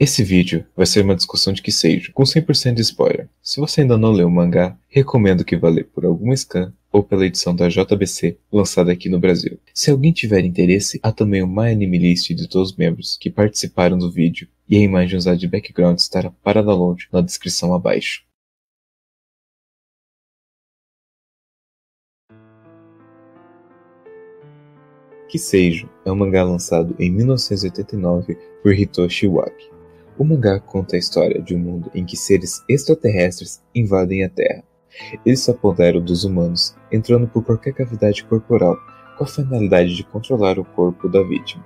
Esse vídeo vai ser uma discussão de que seja, com 100% de spoiler. Se você ainda não leu o mangá, recomendo que vá ler por algum scan ou pela edição da JBC lançada aqui no Brasil. Se alguém tiver interesse, há também My Anime List de todos os membros que participaram do vídeo e a imagem usada de background estará para download na descrição abaixo. Kiseijo é um mangá lançado em 1989 por Hitoshi Waki. O mangá conta a história de um mundo em que seres extraterrestres invadem a Terra. Eles se apoderam dos humanos, entrando por qualquer cavidade corporal, com a finalidade de controlar o corpo da vítima.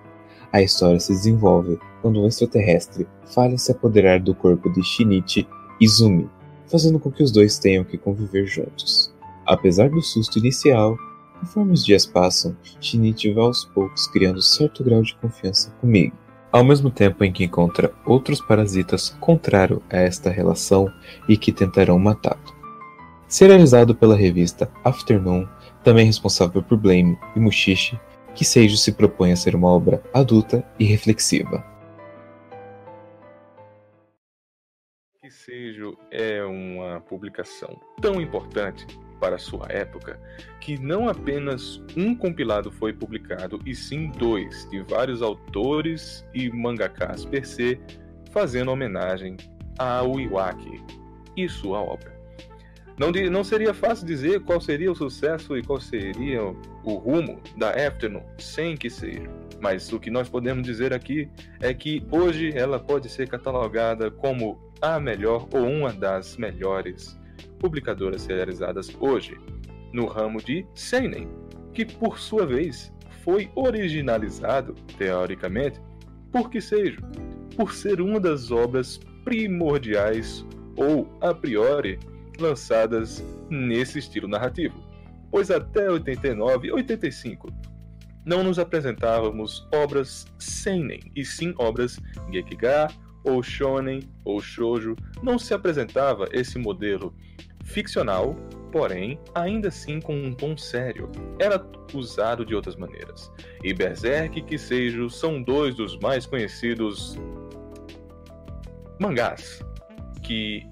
A história se desenvolve quando um extraterrestre falha se apoderar do corpo de Shinichi Izumi, fazendo com que os dois tenham que conviver juntos. Apesar do susto inicial, conforme os dias passam, Shinichi vai aos poucos criando certo grau de confiança comigo ao mesmo tempo em que encontra outros parasitas contrário a esta relação e que tentarão matá-lo. Serializado pela revista Afternoon, também responsável por Blame e Mushishi, que Seijo se propõe a ser uma obra adulta e reflexiva. Que Seijo é uma publicação tão importante para sua época que não apenas um compilado foi publicado, e sim dois, de vários autores e mangakas per se, fazendo homenagem ao Iwaki e sua obra. Não, não seria fácil dizer qual seria o sucesso e qual seria o rumo da Afternoon sem que seja. Mas o que nós podemos dizer aqui é que hoje ela pode ser catalogada como a melhor ou uma das melhores publicadoras realizadas hoje no ramo de seinen, que por sua vez foi originalizado, teoricamente, por que seja, por ser uma das obras primordiais ou a priori lançadas nesse estilo narrativo, pois até 89 e 85 não nos apresentávamos obras seinen, e sim obras gekiga ou shonen ou shoujo, não se apresentava esse modelo ficcional, porém, ainda assim com um tom sério. Era usado de outras maneiras. E Berserk e Kiseijo são dois dos mais conhecidos mangás que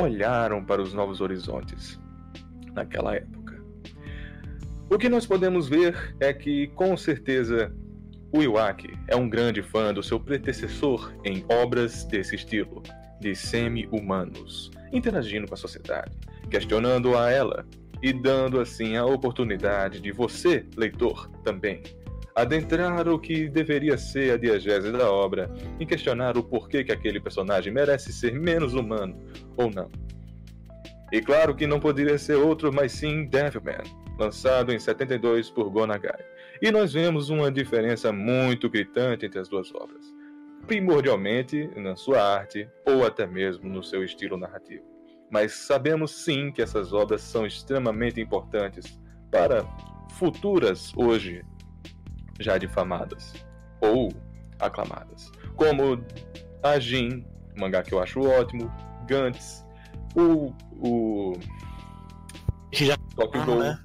olharam para os novos horizontes naquela época. O que nós podemos ver é que, com certeza, o Iwaki é um grande fã do seu predecessor em obras desse estilo, de semi-humanos, interagindo com a sociedade, questionando a ela e dando assim a oportunidade de você, leitor, também adentrar o que deveria ser a diegese da obra e questionar o porquê que aquele personagem merece ser menos humano ou não. E claro que não poderia ser outro, mas sim Devilman, lançado em 72 por Gonagai. E nós vemos uma diferença muito gritante entre as duas obras primordialmente na sua arte ou até mesmo no seu estilo narrativo. Mas sabemos sim que essas obras são extremamente importantes para futuras hoje já difamadas ou aclamadas, como a Jin, mangá que eu acho ótimo, Gantz, o, o já... Tokyo ah, Ghoul, né?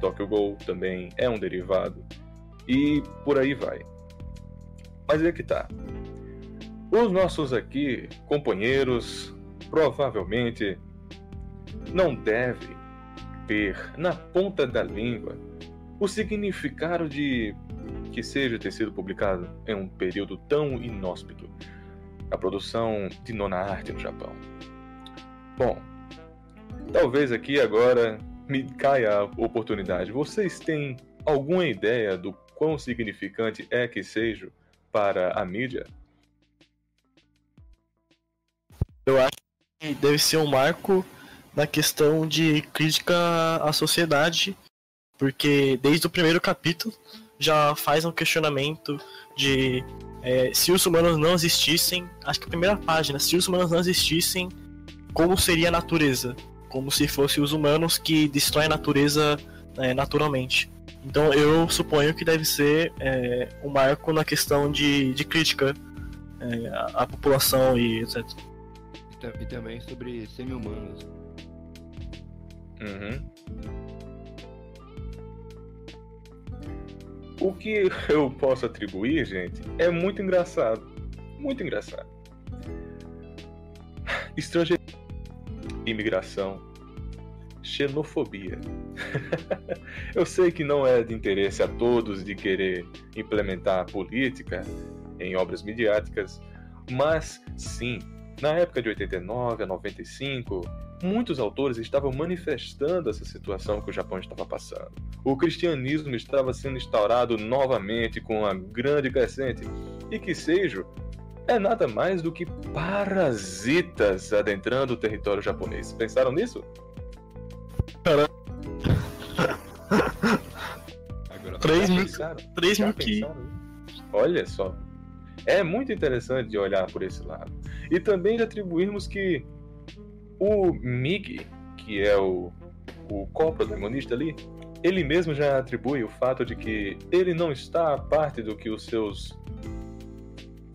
Tokyo Ghoul também é um derivado e por aí vai. Mas é que tá. Os nossos aqui companheiros provavelmente não devem ter na ponta da língua o significado de que seja ter sido publicado em um período tão inóspito a produção de nona arte no Japão. Bom, talvez aqui agora me caia a oportunidade. Vocês têm alguma ideia do quão significante é que seja para a mídia? Eu acho que deve ser um marco na questão de crítica à sociedade, porque desde o primeiro capítulo já faz um questionamento de é, se os humanos não existissem, acho que a primeira página, se os humanos não existissem, como seria a natureza? Como se fossem os humanos que destroem a natureza é, naturalmente. Então eu suponho que deve ser é, um marco na questão de, de crítica é, à, à, população e etc. E também sobre semi-humanos. Uhum. O que eu posso atribuir, gente, é muito engraçado. Muito engraçado. Estrangeiro, imigração, xenofobia. Eu sei que não é de interesse a todos de querer implementar a política em obras midiáticas, mas sim, na época de 89 a 95, muitos autores estavam manifestando essa situação que o Japão estava passando. O cristianismo estava sendo instaurado novamente com uma grande crescente, e que seja é nada mais do que parasitas adentrando o território japonês. Pensaram nisso? Caramba. Agora, 3 mil, pensaram? 3 Já mil que. pensaram? Olha só. É muito interessante de olhar por esse lado. E também de atribuirmos que o Mig, que é o, o co-protagonista ali, ele mesmo já atribui o fato de que ele não está a parte do que os seus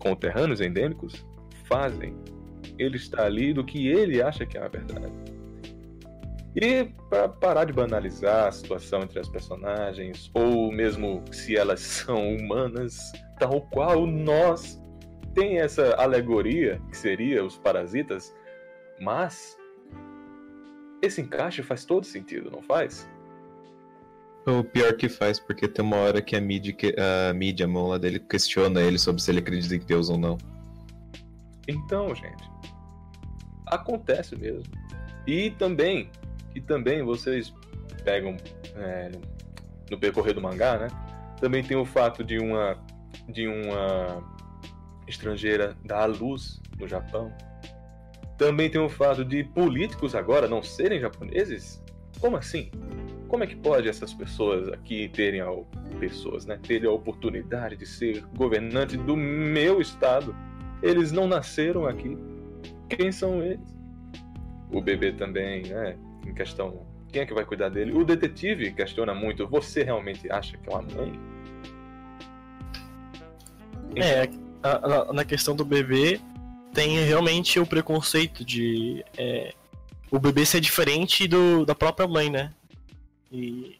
conterrâneos endêmicos fazem. Ele está ali do que ele acha que é a verdade. E para parar de banalizar a situação entre as personagens, ou mesmo se elas são humanas, tal qual nós, tem essa alegoria que seria os parasitas, mas esse encaixe faz todo sentido, não faz? O pior que faz, porque tem uma hora que a mídia, a mídia, a mão lá dele, questiona ele sobre se ele acredita em Deus ou não. Então, gente, acontece mesmo. E também, e também vocês pegam é, no percorrer do mangá, né? Também tem o fato de uma de uma estrangeira dar à luz no Japão. Também tem o fato de políticos agora não serem japoneses. Como assim? Como é que pode essas pessoas aqui terem a pessoas, né, terem a oportunidade de ser governante do meu estado? Eles não nasceram aqui. Quem são eles? O bebê também, né? Em questão, quem é que vai cuidar dele? O detetive questiona muito. Você realmente acha que é uma mãe? É, a- na, na questão do bebê, tem realmente o preconceito de é, o bebê ser diferente do, da própria mãe, né? E,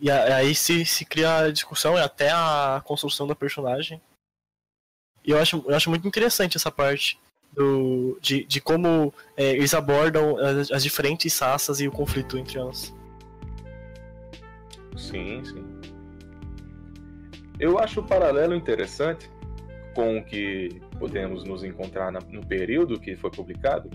e aí se, se cria a discussão e até a construção da personagem. E eu acho, eu acho muito interessante essa parte do, de, de como é, eles abordam as, as diferentes raças e o conflito entre elas. Sim, sim. Eu acho o paralelo interessante com o que podemos nos encontrar na- no período que foi publicado,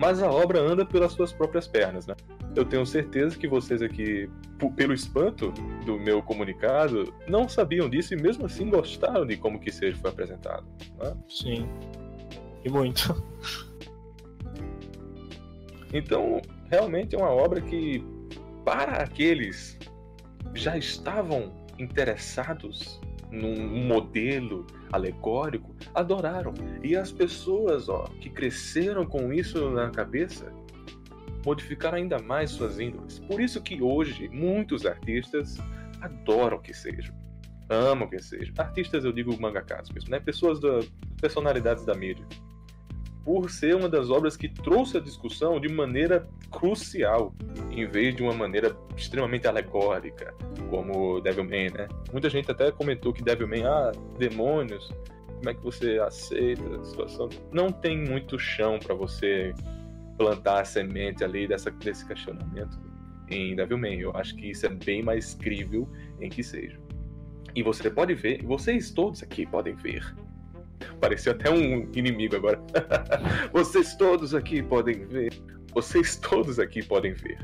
mas a obra anda pelas suas próprias pernas, né? Eu tenho certeza que vocês aqui, pelo espanto do meu comunicado, não sabiam disso e mesmo assim gostaram de como que seja foi apresentado. né? Sim. E muito. Então, realmente é uma obra que, para aqueles que já estavam interessados num modelo alegórico, adoraram. E as pessoas, ó, que cresceram com isso na cabeça, modificaram ainda mais suas índoles. Por isso que hoje muitos artistas adoram que seja. Amam que seja. Artistas, eu digo mangakas mesmo, né? Pessoas da personalidades da mídia por ser uma das obras que trouxe a discussão de maneira crucial, em vez de uma maneira extremamente alegórica, como Devilman, né? Muita gente até comentou que Devilman, ah, demônios, como é que você aceita a situação? Não tem muito chão para você plantar a semente ali dessa, desse questionamento em Devilman. Eu acho que isso é bem mais crível em que seja. E você pode ver, vocês todos aqui podem ver, Pareceu até um inimigo agora. Vocês todos aqui podem ver. Vocês todos aqui podem ver.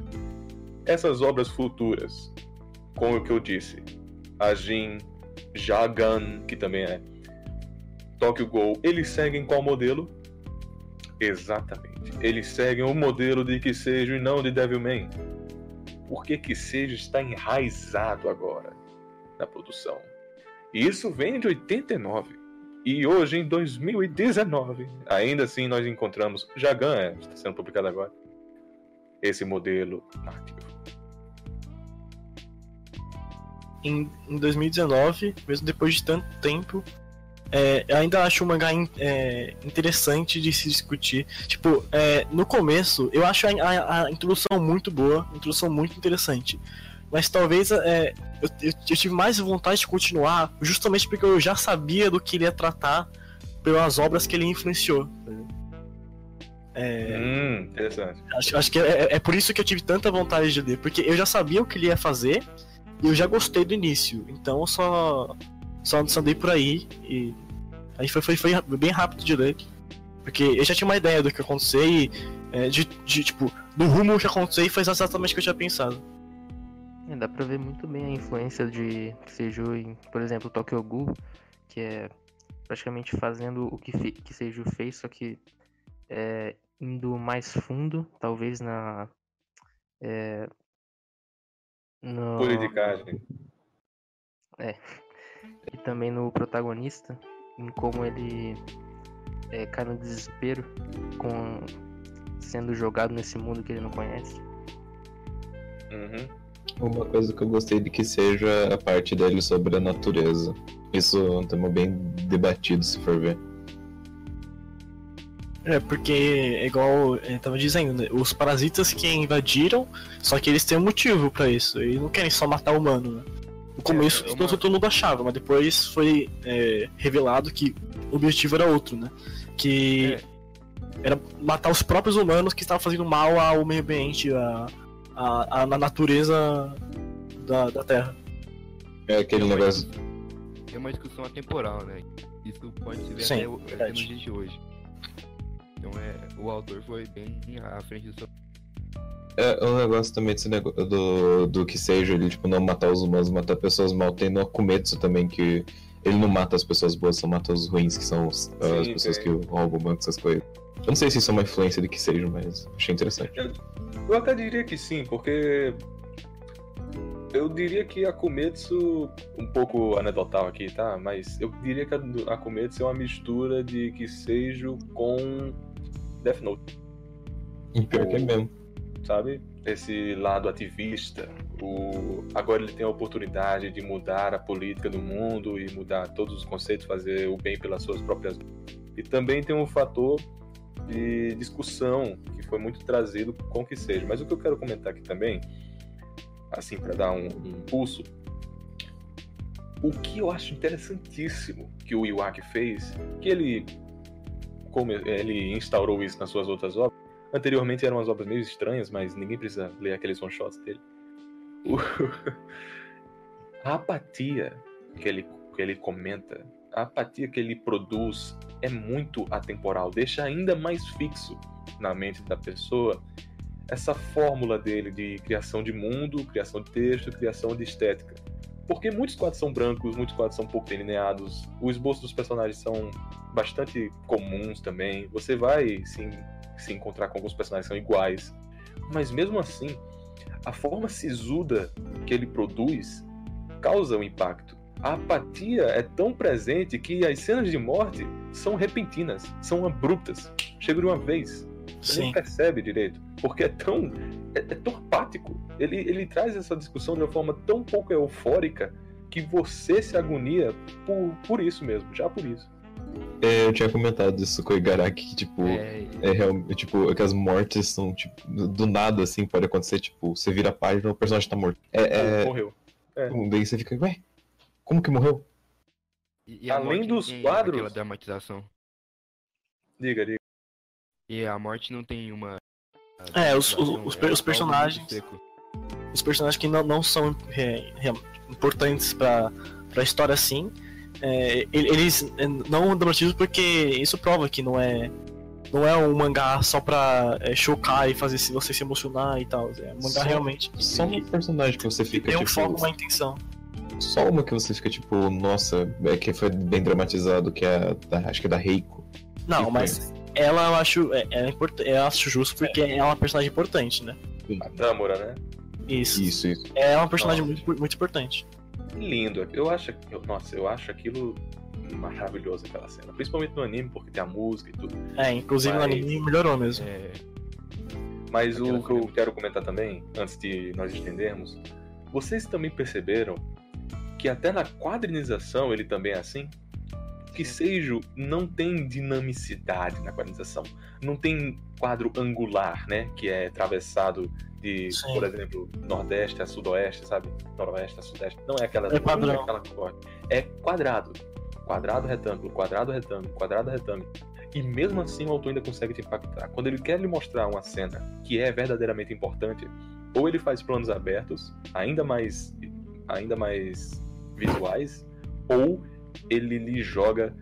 Essas obras futuras, com o que eu disse, a Jin, Jagan, que também é Tokyo Ghoul, eles seguem qual modelo? Exatamente. Eles seguem o modelo de que seja e não de Devilman. Porque que seja está enraizado agora na produção. E isso vem de 89. E hoje, em 2019, ainda assim nós encontramos Jagan, é, está sendo publicado agora, esse modelo nativo. em, em 2019, mesmo depois de tanto tempo, é, eu ainda acho o mangá in- é, interessante de se discutir. Tipo, é, no começo, eu acho a, a- a introdução muito boa, a introdução muito interessante. Mas talvez é, eu, eu- eu tive mais vontade de continuar justamente porque eu já sabia do que ele ia tratar pelas obras que ele influenciou. É, Hum, interessante. acho, acho que é, é por isso que eu tive tanta vontade de ler, porque eu já sabia o que ele ia fazer e eu já gostei do início. Então eu só, só, só andei por aí e aí foi, foi, foi bem rápido de ler. Porque eu já tinha uma ideia do que ia acontecer e é, de, de, tipo, do rumo que ia acontecer e foi exatamente o que eu tinha pensado. É, dá pra ver muito bem a influência de Seiju em, por exemplo, Tokyo Ghoul, que é praticamente fazendo o que, que Seiju fez, só que é, indo mais fundo, talvez na. É, no, Politicagem. e também no protagonista, em como ele é, cai no desespero com sendo jogado nesse mundo que ele não conhece. Uhum. Uma coisa que eu gostei de que seja a parte dele sobre a natureza. Isso é um tema bem debatido, se for ver. É, porque, é igual eu tava dizendo, né, os parasitas que invadiram, só que eles têm um motivo pra isso. Eles não querem só matar o humano, né? No começo é uma- todo, mundo achava, mas depois foi é, revelado que o objetivo era outro, né? Que É. era matar os próprios humanos que estavam fazendo mal ao meio ambiente, à, à- na natureza da, da Terra. É aquele É negócio. É uma discussão atemporal, né? Isso pode se ver Sim, até, o- até nos dias de hoje. Então é, o autor foi bem à frente do seu. É um negócio também desse negócio do, do que seja ele, tipo, não matar os humanos, matar pessoas mal. Tem no Akumetsu também, que ele não mata as pessoas boas, só mata os ruins, que são os- as Sim, pessoas tem. que roubam banco, essas coisas. Eu não sei se isso é uma influência de que seja, mas achei interessante. Eu até diria que sim, porque eu diria que a Kumetsu, um pouco anedotal aqui, tá? Mas eu diria que a a Kumetsu é uma mistura de Kiseiju com Death Note, E pior que é mesmo. sabe? Esse lado ativista. Agora ele tem a oportunidade de mudar a política do mundo e mudar todos os conceitos, fazer o bem pelas suas próprias. E também tem um fator de discussão que foi muito trazido com que seja. Mas o que eu quero comentar aqui também, assim, para dar um, um pulso, o que eu acho interessantíssimo que o Iwaki fez, que ele, como ele instaurou isso nas suas outras obras, anteriormente eram umas obras meio estranhas, mas ninguém precisa ler aqueles one shots dele. O- a apatia que ele, que ele comenta, a apatia que ele produz é muito atemporal, deixa ainda mais fixo na mente da pessoa essa fórmula dele de criação de mundo, criação de texto, criação de estética. Porque muitos quadros são brancos, muitos quadros são pouco delineados, os esboços dos personagens são bastante comuns também. Você vai se, se encontrar com alguns personagens que são iguais, mas mesmo assim, a forma sisuda que ele produz causa um impacto. A apatia é tão presente que as cenas de morte são repentinas, são abruptas, chegam de uma vez. Você Sim. percebe direito, porque é tão é, é torpático. Ele, ele traz essa discussão de uma forma tão pouco eufórica que você se agonia por, por isso mesmo, já por isso. É, eu tinha comentado isso com o Igaraki, que, tipo, É, é realmente, tipo, que as mortes são, tipo, do nada, assim, pode acontecer, tipo, você vira a página e o personagem tá morto. É, é, Morreu. daí você fica, ué, como que morreu? e, e Além morte dos tem quadros- Aquela dramatização. Diga, diga. E a morte não tem uma. É, os- os- os é personagens-. Os personagens que não, não são é, é, importantes pra, pra história assim, é, ele- eles é, não dramatizam porque isso prova que não é. Não é um mangá só pra é, chocar e fazer se- você se emocionar e tal. É um mangá Só- realmente. Só um personagem que você fica, tem um tipo, foco, uma intenção. só uma que você fica, tipo, nossa, é que foi bem dramatizado, que é, a da, acho que é da Reiko. Não, Que mas ela eu acho. É, é import- eu acho justo porque é uma personagem importante, né? A Tamura, né? Isso. Isso, isso. É uma personagem Nossa. muito, muito importante. Lindo. Eu acho, eu, nossa, eu acho aquilo maravilhoso aquela cena, principalmente no anime porque tem a música e tudo. É, inclusive no Mas- anime melhorou mesmo. É, Mas Aquela o que eu quero comentar também, antes de nós estendermos, vocês também perceberam que até na quadrinização ele também é assim? Que Seijo não tem dinamicidade na quadrinização. Não tem quadro angular, né? Que é atravessado de, Sim. por exemplo, nordeste a sudoeste, sabe? Noroeste a sudeste. Não é aquela, É padrão. não é aquela. É quadrado. quadrado, retângulo, quadrado, retângulo, quadrado, retângulo. E mesmo assim o autor ainda consegue te impactar. Quando ele quer lhe mostrar uma cena que é verdadeiramente importante, ou ele faz planos abertos, ainda mais, ainda mais visuais, ou ele lhe joga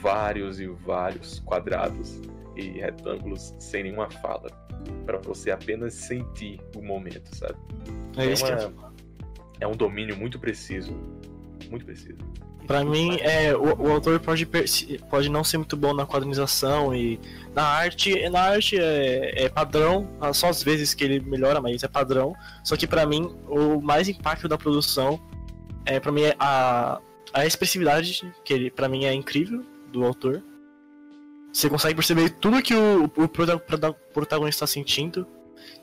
vários e vários quadrados e retângulos sem nenhuma fala, para você apenas sentir o momento, sabe? É isso que é. uma- é um domínio muito preciso, muito preciso. Pra mim, é, o, o autor pode, pode não ser muito bom na quadrinização e na arte. Na arte é, é padrão, só às vezes que ele melhora, mas é padrão. Só que pra mim, o mais impacto da produção é para mim é a, a expressividade, que ele para mim é incrível do autor. Você consegue perceber tudo que o, o prota- protagonista está sentindo.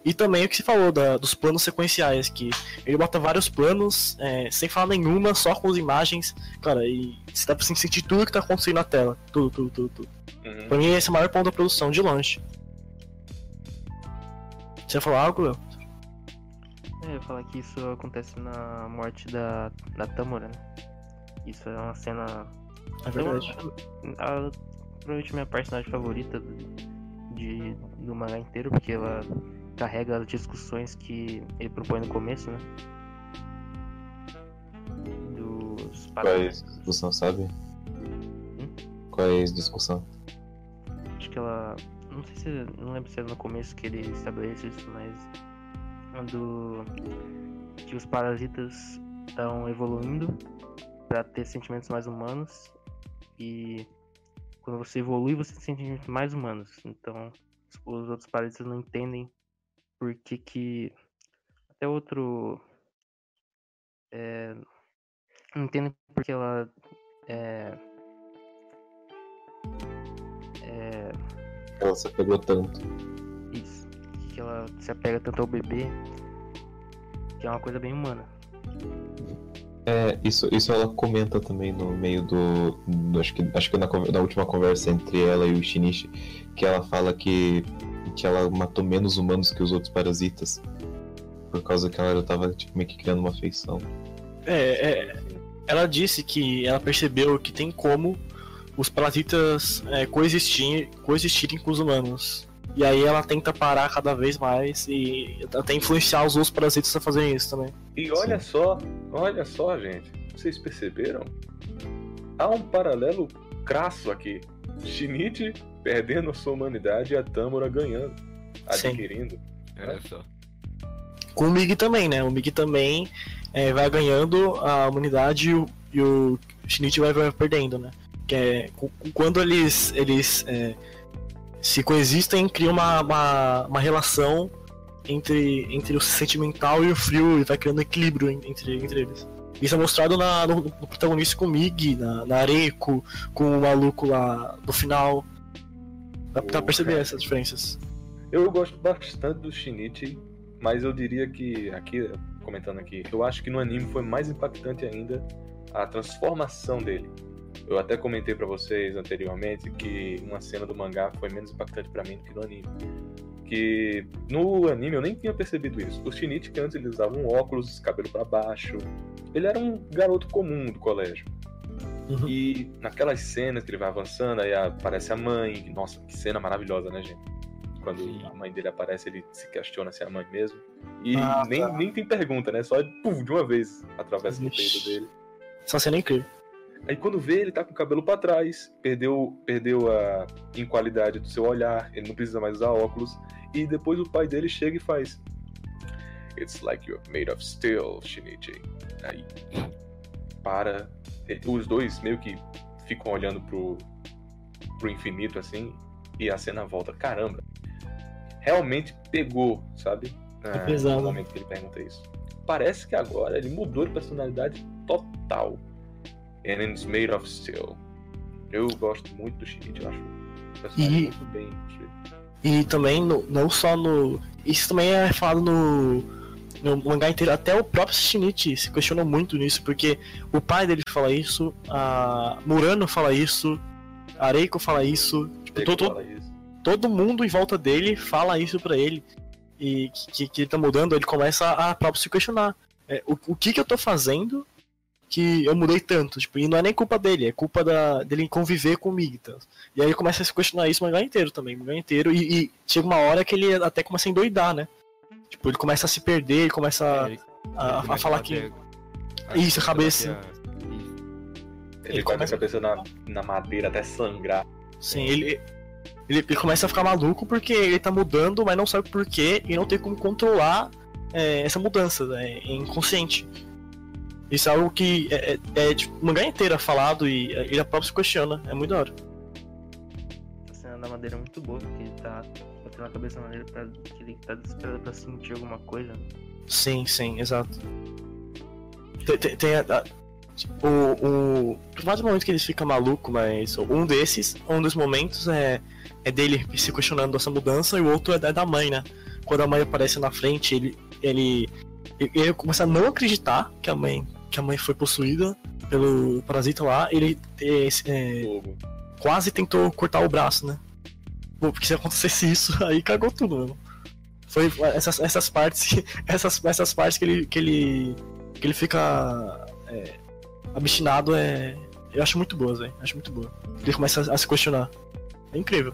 E também o que você falou da- dos planos sequenciais, que ele bota vários planos, é, sem falar nenhuma, só com as imagens. Cara, e você dá pra sentir tudo que tá acontecendo na tela. Tudo, tudo, tudo, tudo. Uhum. Pra mim, esse é o maior ponto da produção, de longe. Você ia falar algo, Léo? É, eu ia falar que isso acontece na morte da, da Tamura, né? Isso é uma cena. É verdade. A, a- provavelmente minha personagem favorita de, do mangá inteiro, porque ela carrega as discussões que ele propõe no começo, né? Dos Qual é a discussão, sabe? Qual é a discussão? Acho que ela. Não sei se. Não lembro se é no começo que ele estabelece isso, mas. Quando. Que os parasitas estão evoluindo para ter sentimentos mais humanos. E. Quando você evolui, você tem sentimentos mais humanos. Então. os- Os outros parasitas não entendem por que que. Até outro. É, não entendem porque ela. É, é, Ela se apegou tanto. Isso. Que ela se apega tanto ao bebê. Que é uma coisa bem humana. É, isso, isso ela comenta também no meio do. do- acho que, acho que na, na última conversa entre ela e o Shinichi, que ela fala que, que ela matou menos humanos que os outros parasitas. Por causa que ela tava tipo, meio que criando uma afeição. É, é, ela disse que ela percebeu que tem como os parasitas é, coexistir, coexistirem com os humanos. E aí ela tenta parar cada vez mais e até influenciar os outros parasitas a fazerem isso também. E olha só, olha só, gente. Vocês perceberam? Há um paralelo crasso aqui. Shinichi perdendo a sua humanidade e a Tamura ganhando, Sim. adquirindo. Olha só. Com o Mig também, né? O Mig também é, vai ganhando a humanidade e o, e o Shinichi vai, vai perdendo, né? Que é quando eles, eles é, se coexistem, cria uma, uma, uma relação entre, entre o sentimental e o frio e vai criando equilíbrio en- entre, entre eles. Isso é mostrado na, no, no protagonista com o Mig, na, na Areiko, com o maluco lá no final. Dá, dá pra perceber cara. essas diferenças. Eu gosto bastante do Shinichi, mas eu diria que, aqui, comentando aqui, eu acho que no anime foi mais impactante ainda a transformação dele. Eu até comentei pra vocês anteriormente que uma cena do mangá foi menos impactante pra mim do que no anime. Que no anime eu nem tinha percebido isso. O Shinichi, que antes ele usava um óculos, cabelo pra baixo, ele era um garoto comum do colégio. Uhum. E naquelas cenas que ele vai avançando, aí aparece a mãe. Nossa, que cena maravilhosa, né, gente? Quando Sim. a mãe dele aparece, ele se questiona se é a mãe mesmo. E Ah, nem, tá. nem tem pergunta, né? Só pum, de uma vez atravessa no Vixe. peito dele. Essa cena é incrível. Aí quando vê, ele tá com o cabelo pra trás, perdeu, perdeu a em qualidade do seu olhar, ele não precisa mais usar óculos. E depois o pai dele chega e faz. It's like you're made of steel, Shinichi. Aí para. e- Os dois meio que ficam olhando pro, pro infinito assim, e a cena volta. Caramba! Realmente pegou, sabe? Ah, pesado. No momento que ele pergunta isso. Parece que agora ele mudou de personalidade total. And it's made of steel. Eu gosto muito do Shinichi, eu acho um personagem E- muito bem construído. E também, no- não só no. Isso também é falado no, no mangá inteiro. Até o próprio Shinichi se questionou muito nisso, porque o pai dele fala isso, a Murano fala isso, a Areiko fala isso. Tipo, todo, fala isso. todo mundo em volta dele fala isso pra ele. E que, que ele tá mudando, ele começa a próprio se questionar. É, o, o que que eu tô fazendo que eu mudei tanto? Tipo, e não é nem culpa dele, é culpa da, dele conviver comigo. Então. E aí ele começa a se questionar isso o mangá inteiro também, o mangá inteiro. E, e chega uma hora que ele até começa a endoidar, né? Tipo, ele começa a se perder, ele começa É, a, ele- a- ele a começa falar que- Isso, a cabeça. a- Isso. Ele, começa- com a cabeça na, na madeira até sangrar. Sim, ele, ele, ele começa a ficar maluco porque ele tá mudando, mas não sabe por quê e não tem como controlar é, essa mudança, né? é inconsciente. Isso é algo que é, é, é tipo, mangá inteiro é falado e é, ele próprio se questiona, é muito da hora. A cena da madeira é muito boa, porque ele tá batendo a cabeça na madeira pra que ele tá desesperado pra sentir alguma coisa. né? Sim, sim, exato. Tem, tem, tem a- a- o, o. Vários momentos que ele fica maluco, mas um desses, um dos momentos é, é dele se questionando essa mudança e o outro é da da mãe, né? Quando a mãe aparece na frente, ele. ele, ele, ele começa a não acreditar que a mãe, que a mãe foi possuída pelo parasita lá, ele é, é, quase tentou cortar o braço, né? Pô, porque se acontecesse isso, aí cagou tudo, mano. Foi essas, essas partes, essas, essas partes que ele, que ele, que ele fica é, abstinado é, eu acho muito boas, velho. Acho muito boa. Ele começa a, a se questionar. É incrível.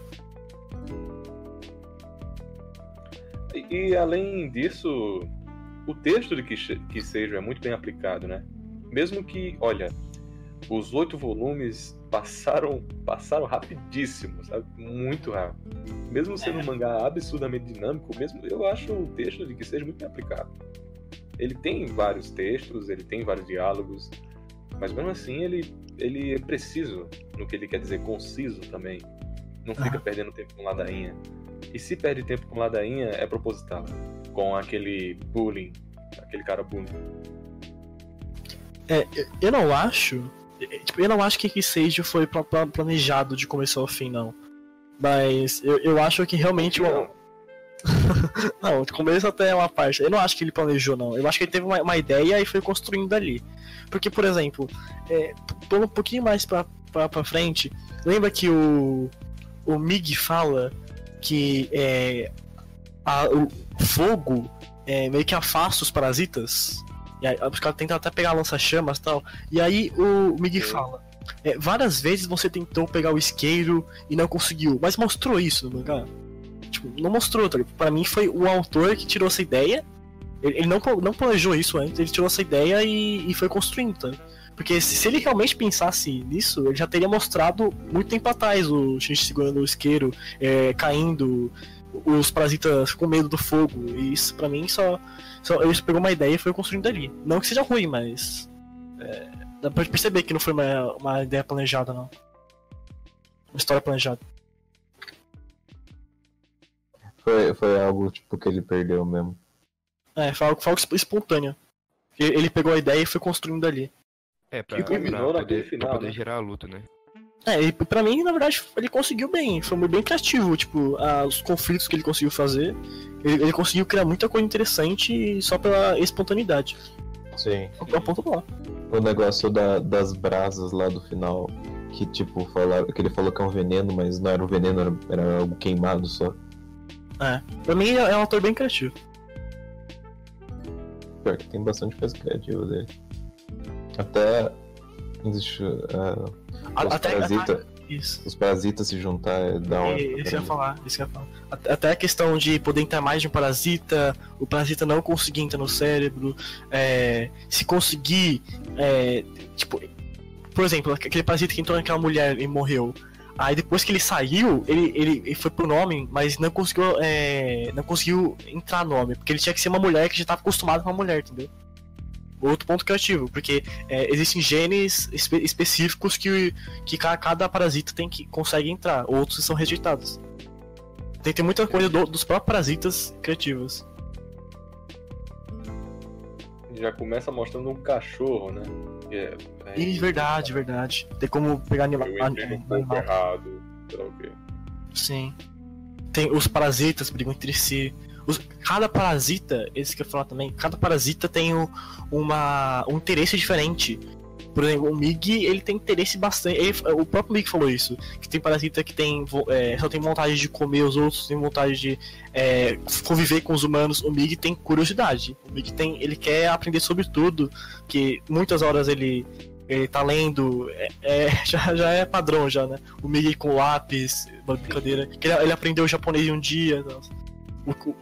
E, e, além disso, o texto de que, que seja é muito bem aplicado, né? Mesmo que, olha, os oito volumes passaram passaram rapidíssimo, sabe? Muito rápido. Mesmo sendo um mangá absurdamente dinâmico, mesmo eu acho o texto de que seja muito bem aplicado. Ele tem vários textos, ele tem vários diálogos, mas mesmo assim ele ele é preciso no que ele quer dizer, conciso também. Não fica Ah. perdendo tempo com ladainha. E se perde tempo com ladainha, é proposital. Com aquele bullying, aquele cara bullying. É, eu- não acho. é, Tipo, eu não acho que Kiseijo foi pla- pla- planejado de começo ao fim, não. Mas eu, eu acho que realmente. Não, Não, de começo até uma parte. Eu não acho que ele planejou, não. Eu acho que ele teve uma, uma ideia e foi construindo ali. Porque, por exemplo, é, um pouquinho mais pra, pra, pra frente, lembra que o, o Mig fala que é, a- o fogo é, meio que afasta os parasitas? E aí, os caras tentam até pegar lança-chamas e tal. E aí o Mig Sim. fala. é, várias vezes você tentou pegar o isqueiro e não conseguiu, mas mostrou isso no mangá. Tipo, não mostrou, tá? Pra mim foi o autor que tirou essa ideia. Ele, ele não, não planejou isso antes, ele tirou essa ideia e, e foi construindo, tá? Porque se, se ele realmente pensasse nisso, ele já teria mostrado muito tempo atrás o Shinji segurando o isqueiro, é, caindo, os parasitas com medo do fogo. E isso, pra mim, só, só. Ele pegou uma ideia e foi construindo ali. Não que seja ruim, mas. é, dá pra perceber que não foi uma, uma ideia planejada, não. Uma história planejada. Foi, foi algo tipo que ele perdeu mesmo. É, foi algo, foi algo espontâneo. Ele pegou a ideia e foi construindo ali. É, pra, culminou pra naquele poder, final, pra poder né? gerar a luta, né? É, e pra mim, na verdade, ele conseguiu bem. Foi bem criativo, tipo, ah, os conflitos que ele conseguiu fazer. Ele, ele conseguiu criar muita coisa interessante só pela espontaneidade. Sim. É um ponto bom. O negócio da- das brasas lá do final. Que tipo, falaram, que ele falou que é um veneno, mas não era um veneno, era, era algo queimado só. Pra mim, é é um autor bem criativo. Pior que tem bastante coisa criativa dele. Até. Existe, ah, A- os, Até parasita, isso. os parasitas se juntar é da hora. Pra Isso ia falar, isso ia falar. Até- a questão de poder entrar mais de um parasita, o parasita não conseguir entrar no cérebro, é, se conseguir, é, tipo, por exemplo, aquele parasita que entrou naquela mulher e morreu. Aí depois que ele saiu, ele, ele, ele foi pro nome, mas não conseguiu, é, não conseguiu entrar no nome, porque ele tinha que ser uma mulher que já estava acostumada com uma mulher, entendeu? Outro ponto criativo, porque é, existem genes espe- específicos que, que ca- cada parasita tem que consegue entrar, outros são rejeitados. Tem, tem muita coisa do- dos próprios parasitas criativos. Já começa mostrando um cachorro, né? É, é, Ih, verdade, verdade. Tem como pegar anima animal. errado. Sei lá o quê. Sim. Tem os parasitas brigam entre si. Os- cada parasita, esse que eu falar também, cada parasita tem um, uma, um interesse diferente. Por exemplo, o Mig, ele tem interesse bastante. ele- o próprio Mig falou isso. Que tem parasita que tem, é, só tem vontade de comer os outros, tem vontade de é, conviver com os humanos. O Mig tem curiosidade. O Mig tem. Ele quer aprender sobre tudo. Que muitas horas ele. Ele tá lendo, é, é, já, já é padrão já, né? O Mig com lápis, brincadeira. Ele, ele aprendeu japonês em um dia. tal.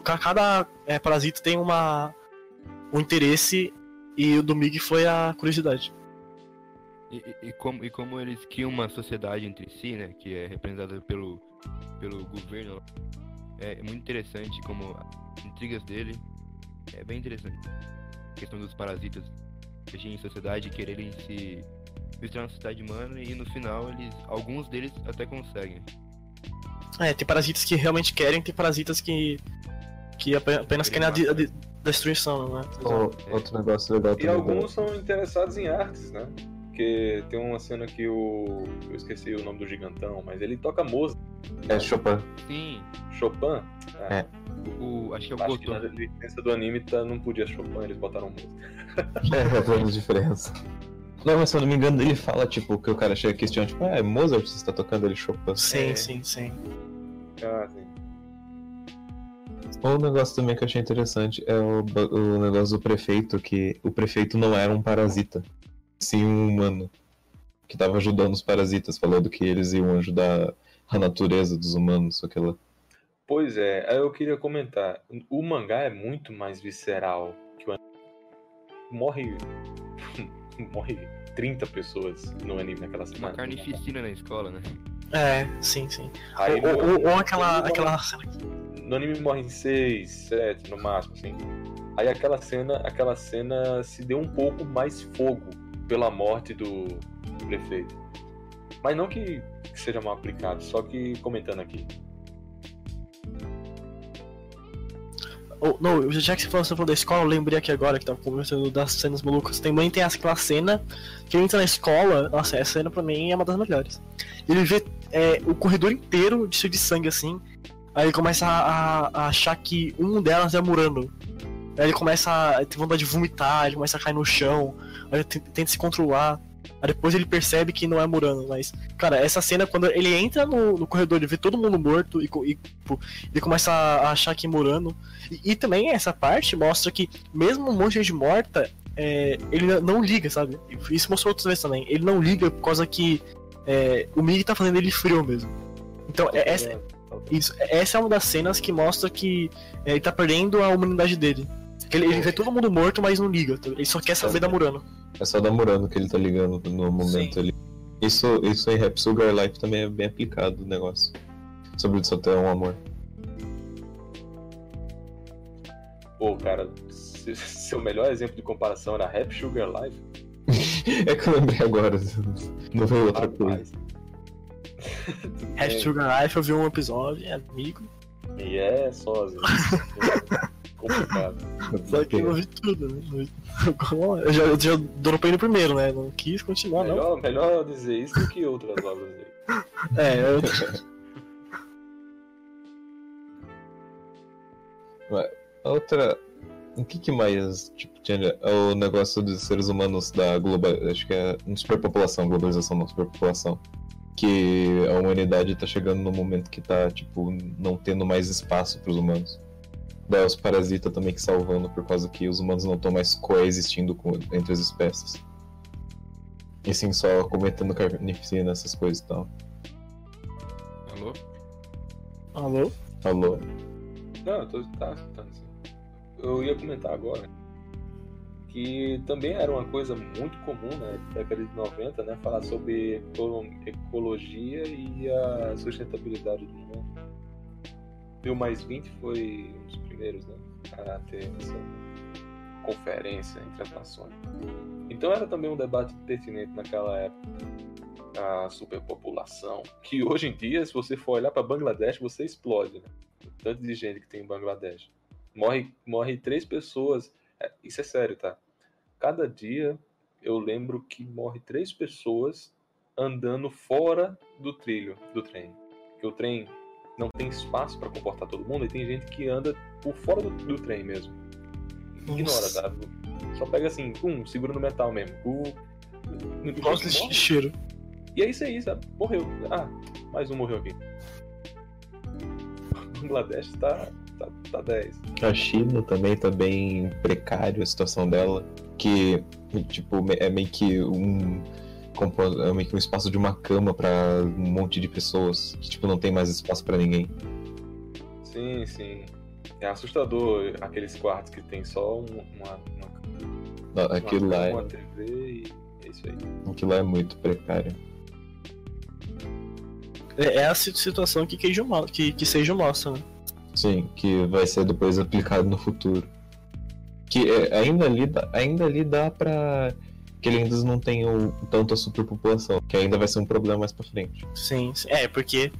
Cada é, parasita tem uma um interesse e o do Mig foi a curiosidade. E, e- como, e como eles criam uma sociedade entre si, né? Que é representada pelo, pelo governo. É, é muito interessante como as intrigas dele. É bem interessante. A questão dos parasitas agirem em sociedade quererem se misturar na sociedade humana e no final eles. Alguns deles até conseguem. É, tem parasitas que realmente querem, tem parasitas que. que ape- apenas querem a, di- a di- destruição, né? Outro negócio legal E alguns são interessados em artes, né? Porque tem uma cena que o. Eu esqueci o nome do gigantão, mas ele toca música. É Chopin. Sim, Chopin? É. o, acho que é o Acho que Goton. na licença do anime tá, não podia Chopin, eles botaram música. É, fazendo diferença. Não, mas se eu não me engano, ele fala, tipo, que o cara chega e questiona, tipo, ah, é Mozart você está tocando ele Chopin. Sim, É. sim, sim. Ah, sim. Um negócio também que eu achei interessante é o, o negócio do prefeito, que o prefeito não era um parasita, sim um humano. Que tava ajudando os parasitas, falando que eles iam ajudar a natureza dos humanos, só que ela. Pois é, aí eu queria comentar. O mangá é muito mais visceral que o anime. Morre. Morre 30 pessoas no anime naquela Uma semana. carnificina na escola, né? É, sim, sim. Aí ou, ou- ou aquela, no- aquela cena No anime morrem 6, 7 no máximo, assim. Aí aquela cena, aquela cena se deu um pouco mais fogo pela morte do, do prefeito. Mas não que, que seja mal aplicado, só que comentando aqui. Oh, não, já que você falou, você falou da escola, eu lembrei aqui agora que tava conversando das cenas malucas. Também tem aquela cena que ele entra na escola. Nossa, essa cena pra mim é uma das melhores. Ele vê é, o corredor inteiro de de sangue assim. Aí ele começa a, a- achar que um delas é Murano. Aí ele começa a ter vontade de vomitar, ele começa a cair no chão, aí ele tenta se controlar. Aí depois ele percebe que não é Murano, mas. Cara, essa cena, quando ele entra no, no corredor, ele vê todo mundo morto e, e, tipo, ele começa a achar que é Murano. E, e também essa parte mostra que, mesmo um monte de gente morta, é, ele não liga, sabe? Isso mostrou outras vezes também. Ele não liga por causa que é, o Mig tá fazendo ele frio mesmo. Então, é- essa, isso, essa é uma das cenas que mostra que é, ele tá perdendo a humanidade dele. Ele, ele vê todo mundo morto, mas não liga. Ele só quer saber da Murano. É só da Murano que ele tá ligando no momento Sim. ali. Isso, isso em Rap Sugar Life também é bem aplicado o negócio. Sobre só ter um amor. Pô, cara, se- seu melhor exemplo de comparação era Rap Sugar Life. É que eu lembrei agora, não veio outra coisa. Rapaz. Tudo Hashtag bem. Sugar Life, eu vi um episódio, é amigo. E é só, assim, complicado. Só que eu não vi tudo, né? Vi- Eu já, eu já dropei no primeiro, né? Não quis continuar, não. Melhor, melhor dizer isso do que outras obras dele. É, eu, Outra. O que, que mais tipo, tinha? É o negócio dos seres humanos da global. Acho que é uma superpopulação, globalização não superpopulação. Que a humanidade tá chegando no momento que tá, tipo, não tendo mais espaço pros humanos. Daí os parasitas também que salvando por causa que os humanos não estão mais coexistindo com, entre as espécies. E sim só cometendo carnificina, essas coisas e tal. Alô? alô? Falou. Não, eu tô tá, tá. Eu ia comentar agora que também era uma coisa muito comum na década de 90, né? Falar sobre eco- ecologia e a sustentabilidade do mundo. E o Mais 20 foi primeiros, né? A ter essa conferência entre as nações. Então era também um debate pertinente naquela época. A superpopulação. Que hoje em dia, se você for olhar para Bangladesh, você explode, né? O tanto de gente que tem em Bangladesh. Morre, morre três pessoas. É, isso é sério, tá? Cada dia eu lembro que morre três pessoas andando fora do trilho do trem. Porque o trem não tem espaço para comportar todo mundo e tem gente que anda por fora do, do trem mesmo. Ignora, tá? Só pega assim, pum, segura no metal mesmo. Gosto morre. de cheiro. E é isso aí, sabe? Morreu. Ah, mais um morreu aqui. Bangladesh tá, tá, tá 10. A China também tá bem precário a situação dela, que tipo é meio que um compo- é meio que um espaço de uma cama pra um monte de pessoas, que tipo não tem mais espaço pra ninguém. Sim, sim. É assustador aqueles quartos que tem só um- uma, uma, Não, uma, Aquilo lá, uma é, TV e é isso aí. aquilo lá é muito precário. É, é a si- situação que Queijo que, que Seijo mostra, né? Sim, que vai ser depois aplicado no futuro. Que é, ainda ali ainda ali dá pra que ele ainda não tenha o- tanto a superpopulação, que ainda vai ser um problema mais pra frente. Sim. É, porque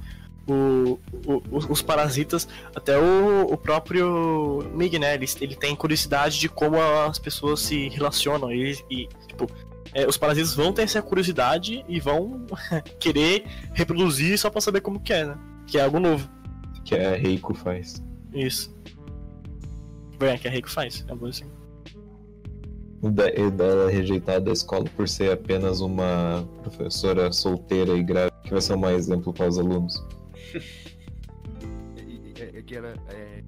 o, o- os, os parasitas, até o, o próprio Mig, né? Ele, ele tem curiosidade de como as pessoas se relacionam. E, e, tipo, é, os parasitas vão ter essa curiosidade e vão querer reproduzir só pra saber como que é, né? Que é algo novo. Que a Reiko faz. Isso. Bem, é que a Reiko faz. É bom assim. Da- e dela rejeitada da escola por ser apenas uma professora solteira e grávida, que vai ser um mau exemplo para os alunos. É, que ela é,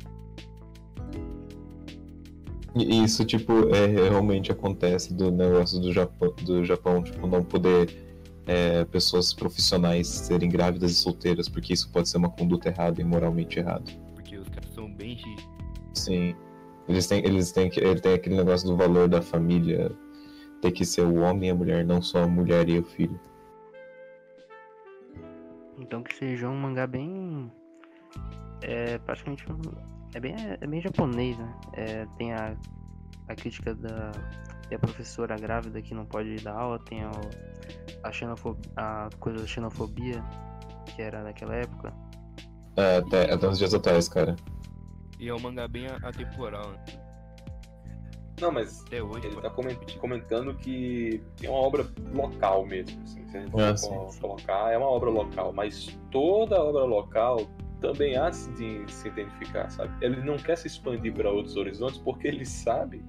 E isso, tipo, é, realmente acontece do negócio do Japão, do Japão tipo, não poder é, pessoas profissionais serem grávidas e solteiras, porque isso pode ser uma conduta errada e moralmente errada. porque os caras são bem X. Sim. Eles têm, eles têm, que- ele tem aquele negócio do valor da família ter que ser o homem e a mulher, não só a mulher e o filho. Então que seja um mangá bem. É praticamente um. É bem, é bem japonês, né? É, tem a, a crítica da, da professora grávida que não pode dar aula, tem a, a, xenofobia, a coisa da xenofobia, que era naquela época. É, até, até uns dias atrás, cara. E é um mangá bem a- atemporal, né? Não, mas Até hoje. ele tá repetir. comentando que tem uma obra local mesmo. Assim, se a gente Ah, for sim. colocar, é uma obra local, mas toda obra local também há de se- se identificar, sabe? Ele não quer se expandir para outros horizontes porque ele sabe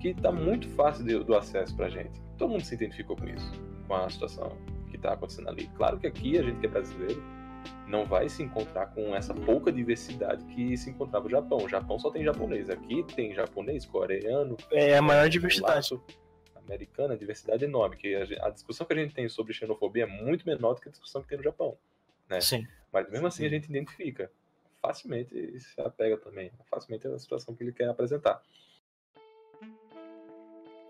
que tá muito fácil de- do acesso pra gente. Todo mundo se identificou com isso, com a situação que tá acontecendo ali. Claro que aqui a gente que é brasileiro não vai se encontrar com essa pouca diversidade que se encontrava no Japão. O Japão só tem japonês. Aqui tem japonês, coreano, É a maior é, diversidade. americana, diversidade é enorme. Que a, a discussão que a gente tem sobre xenofobia é muito menor do que a discussão que tem no Japão. né? Sim. Mas mesmo assim a gente identifica. Facilmente se apega também. Facilmente é a situação que ele quer apresentar.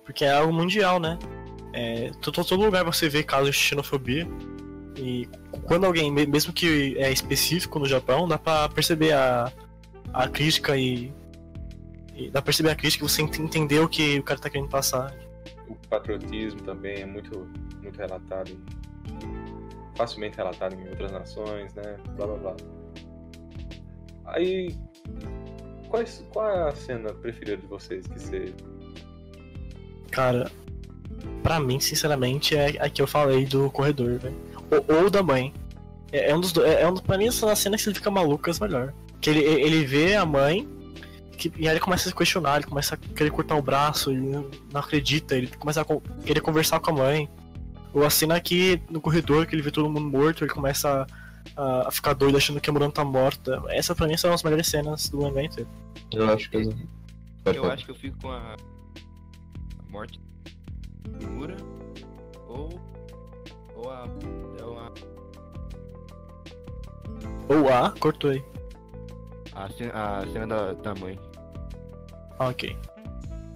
Porque é algo mundial, né? É, to- to- todo lugar você vê casos de xenofobia. E quando alguém, me- mesmo que é específico no Japão, dá pra perceber a, a crítica e, e dá pra perceber a crítica e você ent- entender o que o cara tá querendo passar. O patriotismo também é muito, muito relatado, facilmente relatado em outras nações, né? Blá blá blá. Aí, quais, qual é a cena preferida de vocês que você Cara, pra mim, sinceramente, é a que eu falei do corredor, velho. Ou, ou da mãe. É, é um dos dois. É, é um, pra mim, essa cena que ele fica maluco é melhor. Que ele, ele vê a mãe. Que, e aí ele começa a se questionar, ele começa a querer cortar o braço, ele não não acredita, ele começa a con- querer conversar com a mãe. Ou a cena aqui no corredor, que ele vê todo mundo morto, ele começa a, a ficar doido achando que a Muran tá morta. Essa pra mim são as melhores cenas do mangá inteiro. Eu acho que. eu- Eu acho que eu fico com a, a morte de Mura ou ou a, Ou A, cortou aí. a, cena, a cena da, da mãe. Ok.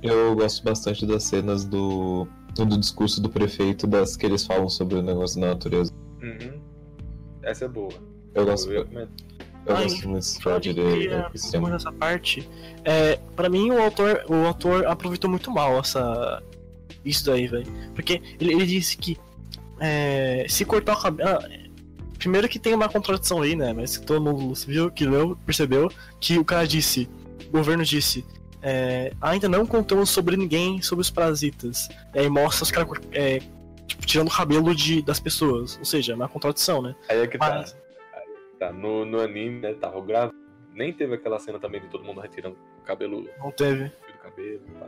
Eu gosto bastante das cenas do, do discurso do prefeito, das que eles falam sobre o negócio da natureza. Uhum. Essa é boa. Eu gosto, eu. Ai, gosto muito desse de dele, nessa parte, é, para mim o autor, o autor aproveitou muito mal essa isso daí, velho. Porque ele, ele disse que é, se cortar o cabelo, ah, primeiro que tem uma contradição aí, né? Mas todo mundo viu, que leu, percebeu que o cara disse, o governo disse, é, ainda não contamos sobre ninguém sobre os parasitas. E aí mostra os caras é, tipo, tirando o cabelo de, das pessoas. Ou seja, é uma contradição, né? Aí é que tá. Mas- que tá. No, no anime, né, tava gravado. Nem teve aquela cena também de todo mundo retirando o cabelo Não teve. do cabelo. Tá.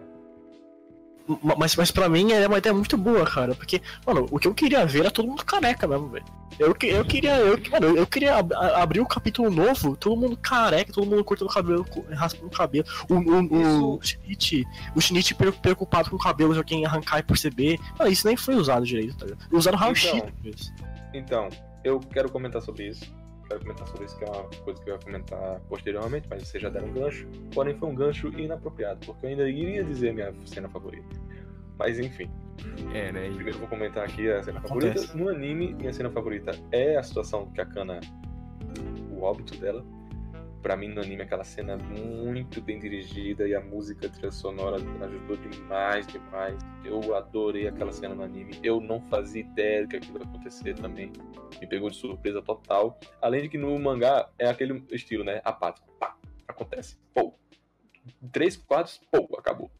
Ma- Mas, mas pra mim é uma ideia muito boa, cara. Porque, mano, o que eu queria ver era todo mundo careca mesmo, velho. Eu, eu queria, eu, mano, eu queria ab- abrir um capítulo novo, todo mundo careca, todo mundo cortando o cabelo, raspando o cabelo. O, o, o Shinichi, o Shinichi preocupado com o cabelo de alguém arrancar e perceber. Isso nem foi usado direito, tá ligado? Usaram raio-x Então. Então, eu quero comentar sobre isso. Comentar sobre isso, que é uma coisa que eu ia comentar posteriormente, mas vocês já deram um gancho. Porém, foi um gancho inapropriado, porque eu ainda iria dizer minha cena favorita. Mas enfim, É, né? primeiro vou comentar aqui a cena Acontece. favorita. No anime, minha cena favorita é a situação que a Kana. o óbito dela. Pra mim, no anime, aquela cena muito bem dirigida e a música trilha sonora ajudou demais, demais. Eu adorei aquela cena no anime. Eu não fazia ideia que aquilo ia acontecer também. Me pegou de surpresa total. Além de que no mangá é aquele estilo, né? Apático. Pá, acontece. Pô. Três quadros, pô, acabou.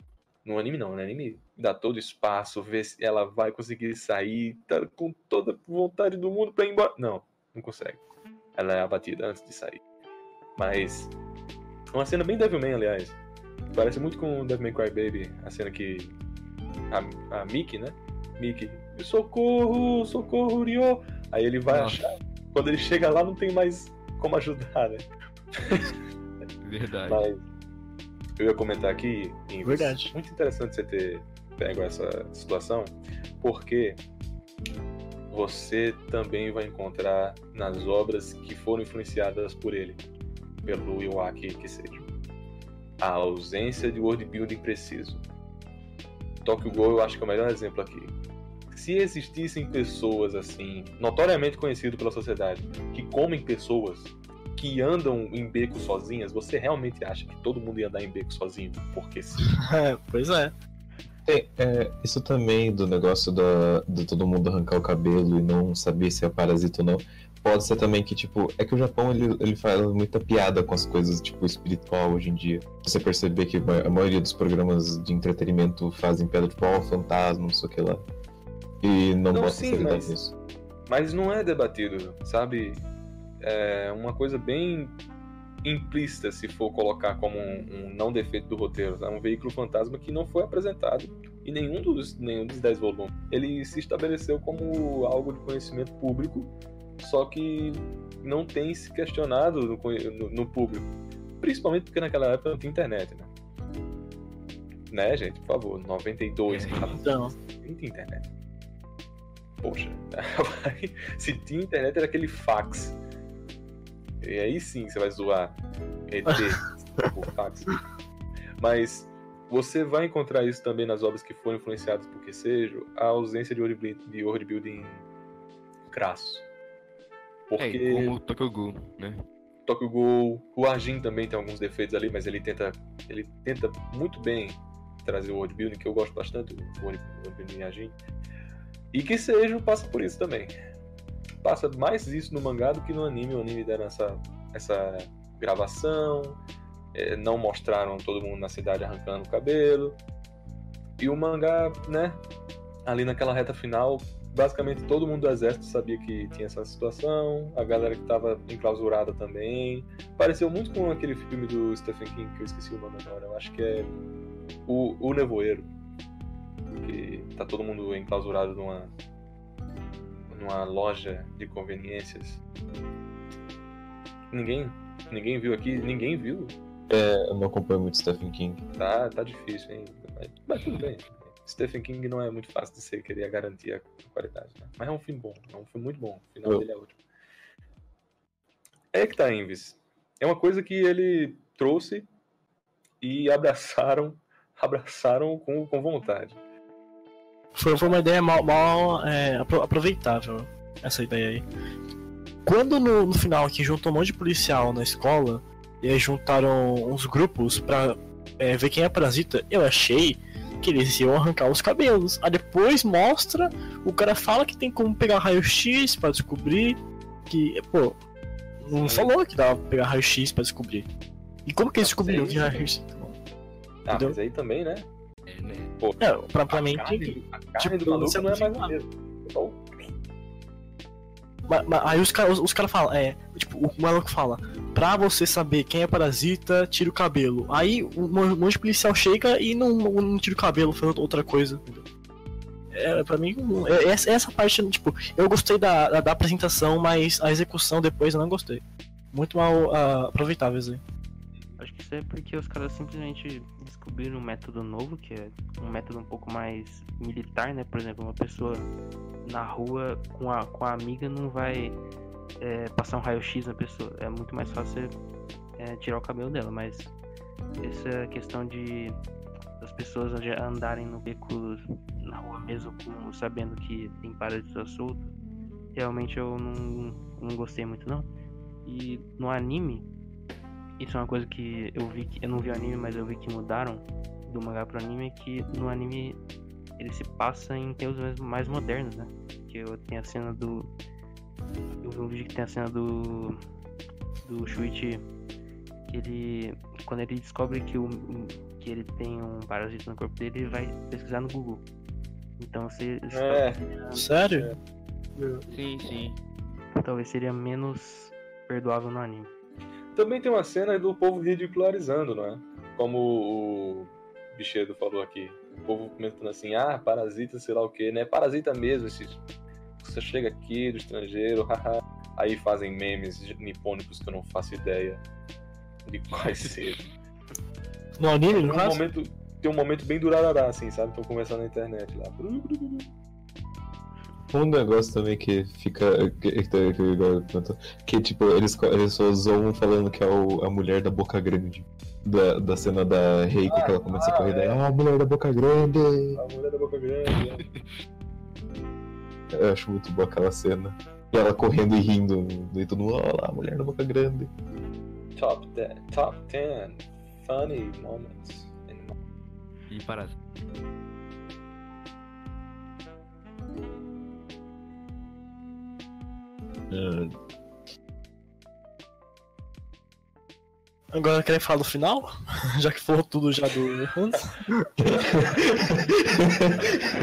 No anime não, no anime dá todo espaço, vê se ela vai conseguir sair, tá com toda vontade do mundo pra ir embora. Não, não consegue. Ela é abatida antes de sair. Mas. Uma cena bem Devilman, aliás. Parece muito com Devil May Cry Baby, a cena que. A, a Mickey, né? Mickey, socorro, socorro, Ryo! Aí ele vai Nossa. achar. Quando ele chega lá, não tem mais como ajudar, né? Verdade. Mas eu ia comentar aqui, Inves, Verdade. muito interessante você ter pego essa situação, porque você também vai encontrar nas obras que foram influenciadas por ele, pelo Iwaki que seja. A ausência de world building preciso. Tokyo Ghoul eu acho que é o melhor exemplo aqui. Se existissem pessoas assim, notoriamente conhecido pela sociedade, que comem pessoas, que andam em beco sozinhas, você realmente acha que todo mundo ia andar em beco sozinho? Porque sim. É, pois é. É, é, isso também do negócio da, de todo mundo arrancar o cabelo e não saber se é parasita ou não. Pode ser também que, tipo, é que o Japão ele, ele faz muita piada com as coisas, tipo, espiritual hoje em dia. Você perceber que a maioria dos programas de entretenimento fazem piada, tipo, ó, fantasma, não sei o que lá. E não, Não, bota sim, seriedade mas- nisso. Mas não é debatido, sabe? É uma coisa bem implícita se for colocar como um, um não defeito do roteiro. É um veículo fantasma que não foi apresentado em nenhum dos, nenhum dos dez volumes. Ele se estabeleceu como algo de conhecimento público, só que não tem se questionado no, no- no público. Principalmente porque naquela época não tinha internet, né? Né, gente? Por favor, 92, É. Então, Nem tinha internet. Poxa, se tinha internet era aquele fax. E aí sim você vai zoar ET por fax. Mas você vai encontrar isso também nas obras que foram influenciadas por Quesejo, a ausência de world building, de É, Porque como o Tokyo Ghoul, né? Tokyo Ghoul, o Arjin também tem alguns defeitos ali, mas ele tenta, ele tenta muito bem trazer o world building, que eu gosto bastante do world, world building em Arjin. E que seja passa por isso também. Passa mais isso no mangá do que no anime. O anime deram essa, essa gravação, eh, não mostraram todo mundo na cidade arrancando o cabelo. E o mangá, né, ali naquela reta final, basicamente todo mundo do exército sabia que tinha essa situação, a galera que estava enclausurada também. Pareceu muito com aquele filme do Stephen King, que eu esqueci o nome agora, eu acho que é O, o Nevoeiro. Que tá todo mundo enclausurado numa, numa loja de conveniências. Ninguém, ninguém viu aqui, ninguém viu. É, eu não acompanho muito Stephen King. Tá, tá difícil, hein? Mas, mas tudo bem. Stephen King não é muito fácil de você querer garantir a qualidade, né? Mas é um filme bom, é um filme muito bom. O final Eu- dele é ótimo. É que tá, Invis. É uma coisa que ele trouxe e abraçaram, abraçaram com, com vontade. foi, foi uma ideia mal, mal é, apro- aproveitável, essa ideia aí. Quando no, no final aqui juntou um monte de policial na escola, e aí juntaram uns grupos pra é, ver quem é parasita, eu achei que eles iam arrancar os cabelos. Aí depois mostra, o cara fala que tem como pegar raio-x pra descobrir que, pô, não falou que dava pra pegar raio-x pra descobrir. E como que eles Ah, mas descobriram aí- que raio-x? Ah, Entendeu? mas aí também, né? É, né? Pô, É, pra, pra mim a carne, a carne tipo, do maluco não é mais não o aí os caras os, cara falam, é, tipo, o maluco fala, pra você saber quem é parasita, tira o cabelo. Aí um monte de policial chega e não, não tira o cabelo, faz outra coisa. É, pra mim, é, essa, essa parte, tipo, eu gostei da, da, da, apresentação, mas a execução depois eu não gostei. Muito mal uh, aproveitáveis aí. Acho que isso é porque os caras simplesmente descobriram um método novo, que é um método um pouco mais militar, né? Por exemplo, uma pessoa na rua com a, com a amiga não vai é, passar um raio-x na pessoa. É muito mais fácil é, tirar o cabelo dela, mas essa questão de as pessoas andarem no beco na rua mesmo com, sabendo que tem parasita solto, realmente eu não, não gostei muito não. E no anime, isso é uma coisa que eu vi que eu não vi o anime, mas eu vi que mudaram do mangá pro anime que no anime ele se passa em tempos mais modernos, né? Que eu tenho a cena do eu vi um vídeo que tem a cena do do Shuichi que ele quando ele descobre que o que ele tem um parasita no corpo dele, ele vai pesquisar no Google. Então você É. Sério? Sim, sim. Talvez seria menos perdoável no anime. Também tem uma cena do povo ridicularizando, não é? Como o Bichedo falou aqui. O povo comentando assim, ah, parasita, sei lá o que, né? Parasita mesmo, esses... você chega aqui do estrangeiro, haha. Aí fazem memes nipônicos que eu não faço ideia de quais sejam. No anime, tem no um caso? momento Tem um momento bem durarará, assim, sabe? Estão conversando na internet lá. Um negócio também que fica. Que, que, que, que tipo, eles, eles só zoam falando que é o, a mulher da boca grande. Da, da cena da Reiko que ela começa a correr daí. Ah, a mulher da boca grande! A mulher da boca grande. Eu acho muito boa aquela cena. E ela correndo e rindo. E todo mundo, olha lá, a mulher da boca grande. Top 10, top 10 funny moments. E para. Agora quer falar do final? Já que falou tudo já do.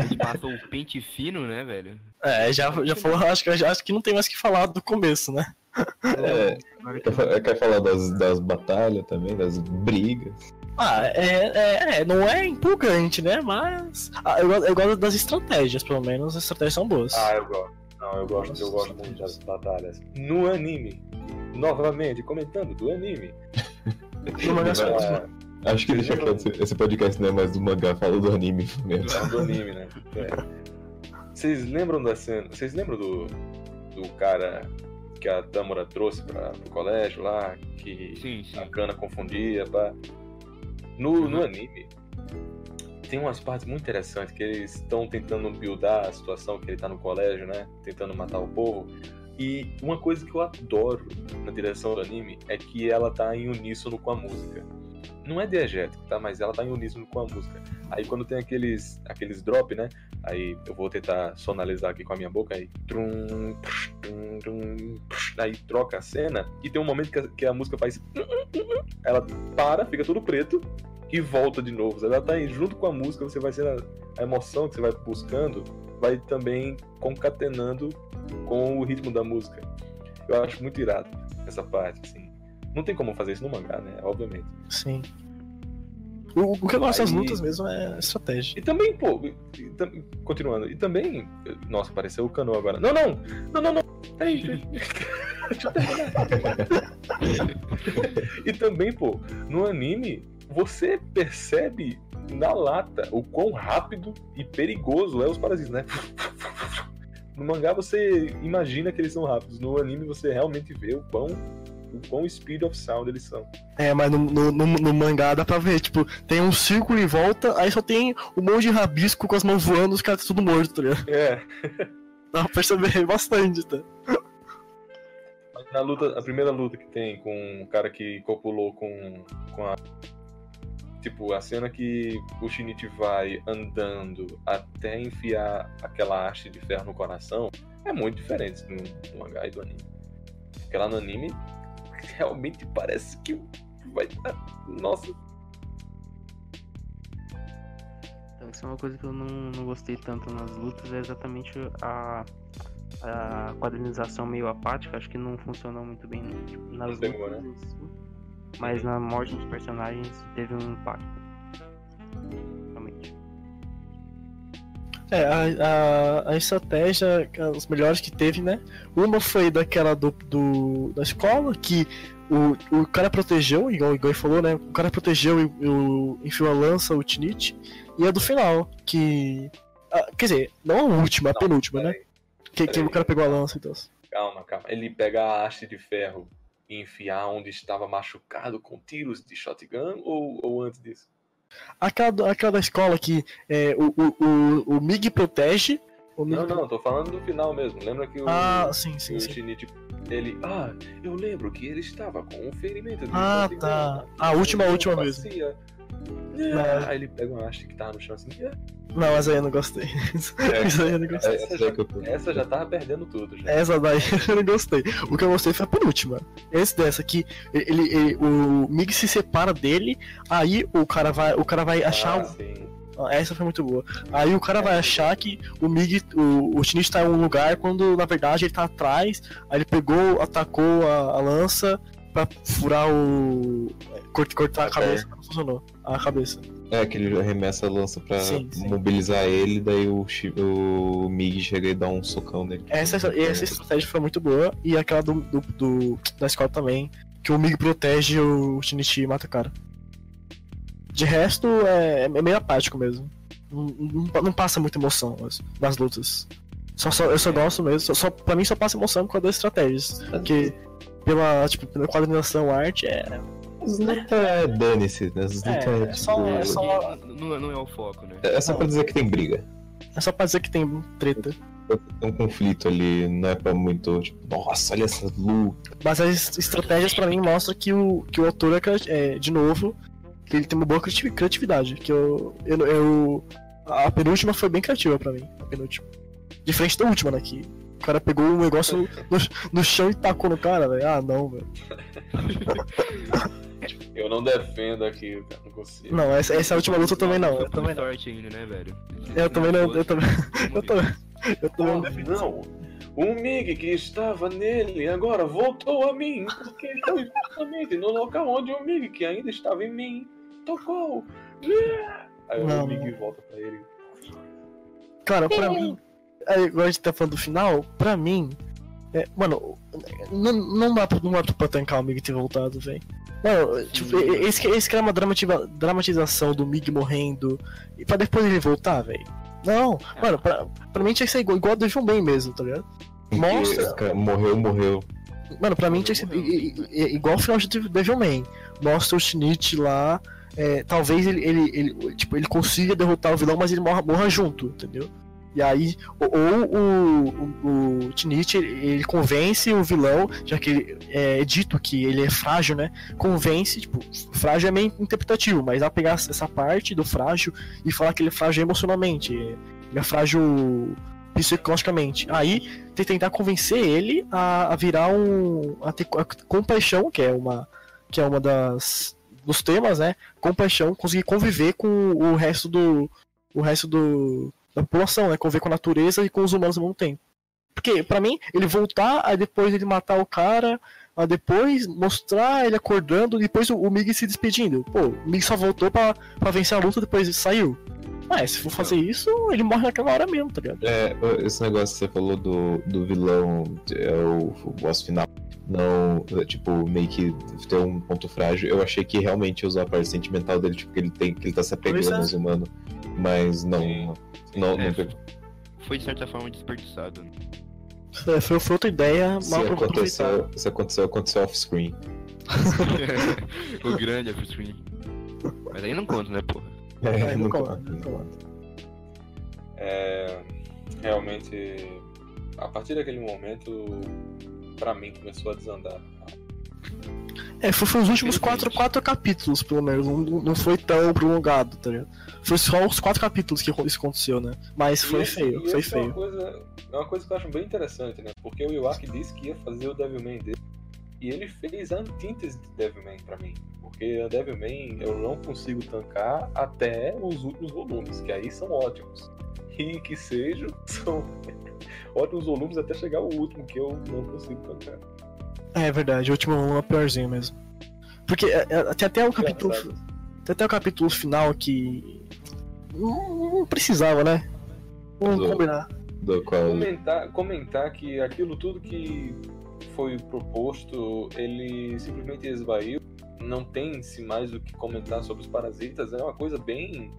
Ele passou o pente fino, né, velho? É, já, já falou, acho que, acho que não tem mais o que falar do começo, né? é, quer, fa- quer falar das, das batalhas também, das brigas? Ah, é, é, é, não é empolgante, né? Mas ah, eu, eu gosto das estratégias, pelo menos as estratégias são boas. Ah, eu gosto. Não, eu gosto, eu gosto muito das batalhas. No anime. Novamente, comentando do anime. No mangá só- Ah, Acho que deixa quieto, esse, esse podcast não é mais do mangá, fala do anime mesmo. É do anime, né? É. Vocês lembram da cena? Vocês lembram do, do cara que a Tamura trouxe para pro colégio lá, que Sim, sim. a Kana confundia, pá. No, no anime tem umas partes muito interessantes que eles estão tentando buildar a situação que ele tá no colégio, né? Tentando matar o povo. E uma coisa que eu adoro na direção do anime é que ela tá em uníssono com a música. Não é diegético, tá? Mas ela tá em uníssono com a música. Aí quando tem aqueles, aqueles drop, né? Aí eu vou tentar sonalizar aqui com a minha boca. Aí, trum, trum, trum, aí troca a cena. E tem um momento que a, que a música faz. Ela para, fica tudo preto e volta de novo. Ela tá aí junto com a música, você vai ser a, a emoção que você vai buscando, vai também concatenando com o ritmo da música. Eu acho muito irado essa parte, assim. Não tem como fazer isso no mangá, né? Obviamente. Sim. O, o que eu gosto das lutas mesmo é estratégia. E também, pô, e tam- continuando, e também. Nossa, apareceu o Cano agora. Não, não! Não, não, não! Peraí, peraí. Deixa eu terminar. e também, pô, no anime, você percebe na lata o quão rápido e perigoso é os parasitas, né? No mangá você imagina que eles são rápidos, no anime você realmente vê o quão, o quão speed of sound eles são. É, mas no, no, no- no mangá dá pra ver, tipo, tem um círculo em volta, aí só tem um monte de rabisco com as mãos voando, os caras tudo morto, tá ligado? É, Dá pra perceber bastante, tá? Na luta, a primeira luta que tem com o cara que copulou com, com a. Tipo, a cena que o Shinichi vai andando até enfiar aquela haste de ferro no coração é muito diferente do, do mangá e do anime. Porque lá no anime realmente parece que vai dar. Nossa, Então, isso é uma coisa que eu não, não gostei tanto nas lutas, é exatamente a, a quadrinização meio apática, acho que não funcionou muito bem tipo, nas Não lutas, né? Mas na morte dos personagens teve um impacto. Realmente. É, a, a, a estratégia, as melhores que teve, né? Uma foi daquela do, do da escola, que o, o cara protegeu, igual o Igor falou, né? O cara protegeu e, o, enfiou a lança, o Tinite. E a do final, que. ah, quer dizer, não a última, a penúltima, né? Que, que o cara pegou a lança e tal. Calma, calma. Ele pega a haste de ferro e enfiar onde estava machucado com tiros de shotgun ou, ou antes disso? Aquela, aquela da escola que é, o, o, o, o Mig protege. O Mig Não, não, tô falando do final mesmo. Lembra que o, Ah, sim, sim, o sim. Shinichi, ele... Ah, eu lembro que ele estava com um ferimento de Ah, shotgun. tá. A última, a última mesmo. Não. Aí ele pega uma haste que tava no chão assim. "Ah, Não, mas aí eu não gostei. Isso aí eu não gostei. É, essa tô- Essa já tava perdendo tudo. Já. Essa daí eu não gostei. O que eu gostei foi a penúltima. Esse dessa aqui, ele, ele- o Mig se separa dele, aí o cara vai, o cara vai achar. Ah, um- sim. Ah, Essa foi muito boa. Aí o cara vai achar que o Mig, o, o Shinichi tá em um lugar quando na verdade ele tá atrás. Aí ele pegou, atacou a, a lança pra furar o. cort- cortar a cabeça, mas não funcionou. A cabeça. É, que ele arremessa a lança pra Sim, sim. mobilizar ele, daí o, o Mig chega e dá um socão nele. Essa, essa estratégia foi muito boa. E aquela do, do, do- da escola também. Que o Mig protege o Shinichi e mata o cara. De resto, é, é meio apático mesmo. Não, não- não passa muita emoção as- nas lutas. Só, só, eu só gosto mesmo. Só, só, pra mim só passa emoção por causa das estratégias. Porque pela, tipo, pela coordenação arte é. As lutas é dane-se, né? As lutas É, é, é só- é tipo, só- Não, não é o foco, né? é só pra dizer que tem briga. É só pra dizer que tem treta. Tem um conflito ali, não é pra muito, tipo, nossa, olha essa luta. Mas as estratégias pra mim mostram que o, que o autor é, é, de novo, que ele tem uma boa criati- criatividade. Que eu, eu, eu- A penúltima foi bem criativa pra mim. A penúltima. Diferente da última, né? Que o cara pegou um negócio no, no chão e tacou no cara, velho. Ah, não, velho. Eu não defendo aqui, cara. Não consigo. Não, essa, essa última luta eu também não. Eu também não. sorte ainda, né, velho? Eu também não. Eu também, eu também, eu também não. O Mig que estava nele agora voltou a mim, porque foi justamente no local onde o Mig que ainda estava em mim tocou. Aí Não, o Mig volta pra ele. Cara, pra mim. Aí, agora a gente tá falando do final, pra mim. é, mano, não, não dá pra, não dá pra tancar o Mig ter voltado, velho. Mano, tipo, esse, que- esse que é uma dramativa- dramatização do Mig morrendo e pra depois ele voltar, velho. Não, mano, pra, pra mim tinha que ser igual, igual a Devil May mesmo, tá ligado? Mostra. Esse cara morreu, morreu. Mano, pra mim tinha que ser igual o final de Devil May. Mostra o Shinichi lá. é, talvez ele, ele, ele, tipo, ele consiga derrotar o vilão, mas ele morra, morra junto, entendeu? E aí, ou, o, o, o Shinichi, ele, convence o vilão, já que ele, é dito que ele é frágil, né? Convence, tipo, frágil é meio interpretativo, mas pra pegar essa parte do frágil e falar que ele é frágil emocionalmente. Ele é frágil psicologicamente. Aí te- tentar convencer ele a, a virar um. a ter a compaixão, que é uma. que é uma das. dos temas, né? Compaixão, conseguir conviver com o resto do. o resto do. Da população, né? Conviver com a natureza e com os humanos ao mesmo tempo. Porque, pra mim, ele voltar, aí depois ele matar o cara, aí depois mostrar ele acordando, depois o, o Mig se despedindo. Pô, o Mig só voltou pra, pra vencer a luta, depois saiu. Mas se for fazer isso, ele morre naquela hora mesmo, tá ligado? É, esse negócio que você falou do, do vilão, é o, o boss final, não, é, tipo, meio que ter um ponto frágil. Eu achei que realmente ia usar a parte sentimental dele, tipo, que ele tem, que ele tá se apegando é. aos humanos. Mas não, Sim. não, não É. Foi de certa forma desperdiçado. né? É, Foi, foi outra ideia Se mal aproveitada. aconteceu, se aconteceu, aconteceu off-screen. o grande off-screen. Mas aí não conta, né, porra? É, não nunca- conta, não conta. É, realmente, a partir daquele momento, pra mim começou a desandar. É, foi, foi os últimos quatro, quatro capítulos, pelo menos. Não, não foi tão prolongado, tá ligado? Foi só os quatro capítulos que isso aconteceu, né? Mas foi E esse- feio, e foi essa É uma, feio. coisa, é uma coisa que eu acho bem interessante, né? Porque o Iwaki disse que ia fazer o Devilman dele. E ele fez a antítese de Devilman pra mim. Porque a Devilman eu não consigo tancar até os últimos volumes, que aí são ótimos. E que sejam, são ótimos volumes até chegar o último, que eu não consigo tancar. É verdade, o último volume é piorzinho mesmo. Porque é, é, tem até o capítulo. Tem até o capítulo final que. Não, não precisava, né? Vamos Do- combinar. Do qual. Comentar, comentar que aquilo tudo que foi proposto, ele simplesmente esvaiu. Não tem-se mais o que comentar sobre os parasitas. É uma coisa bem.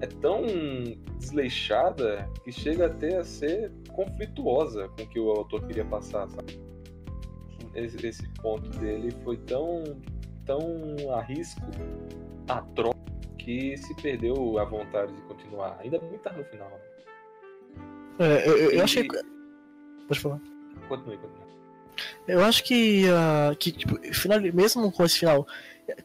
É tão desleixada que chega até a ser conflituosa com o que o autor queria passar, sabe? Esse, esse ponto dele foi tão, tão a risco, atroz, que se perdeu a vontade de continuar. Ainda bem que tá no final. É, eu, eu- E- achei. Pode falar. Continue, continue. Eu acho que, ah, que tipo, final, mesmo com esse final,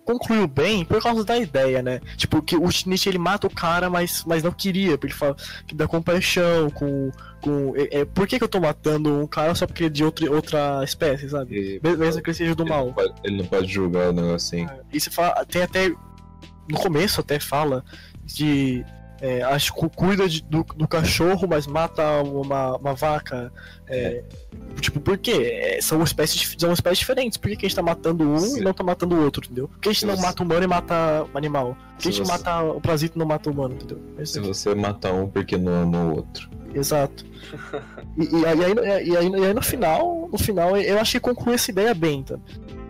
concluiu bem por causa da ideia, né? Tipo, que o Shinichi ele mata o cara, mas, mas não queria, porque ele fala que dá compaixão com. com é, é, por que, que eu tô matando um cara só porque ele é de outra, outra espécie, sabe? E- Me- Mesmo que ele seja do ele, não mal. pode, ele não pode julgar o negócio assim. E você fala, tem até. No começo até fala de. É, acho que cuida de- do, do cachorro, mas mata uma, uma vaca. É, Tipo, por quê? É, são espécies, são espécies diferentes. Por que, que a gente tá matando um Sim. e não tá matando o outro, entendeu? Por que a gente Se não você- mata o humano e mata o animal? Por que a gente você- mata o parasita e não mata o humano, entendeu? É Se você matar um porque não ama o outro. Exato. E, e aí, e aí- e aí- e aí no final, no final, eu achei que concluiu essa ideia bem, tá?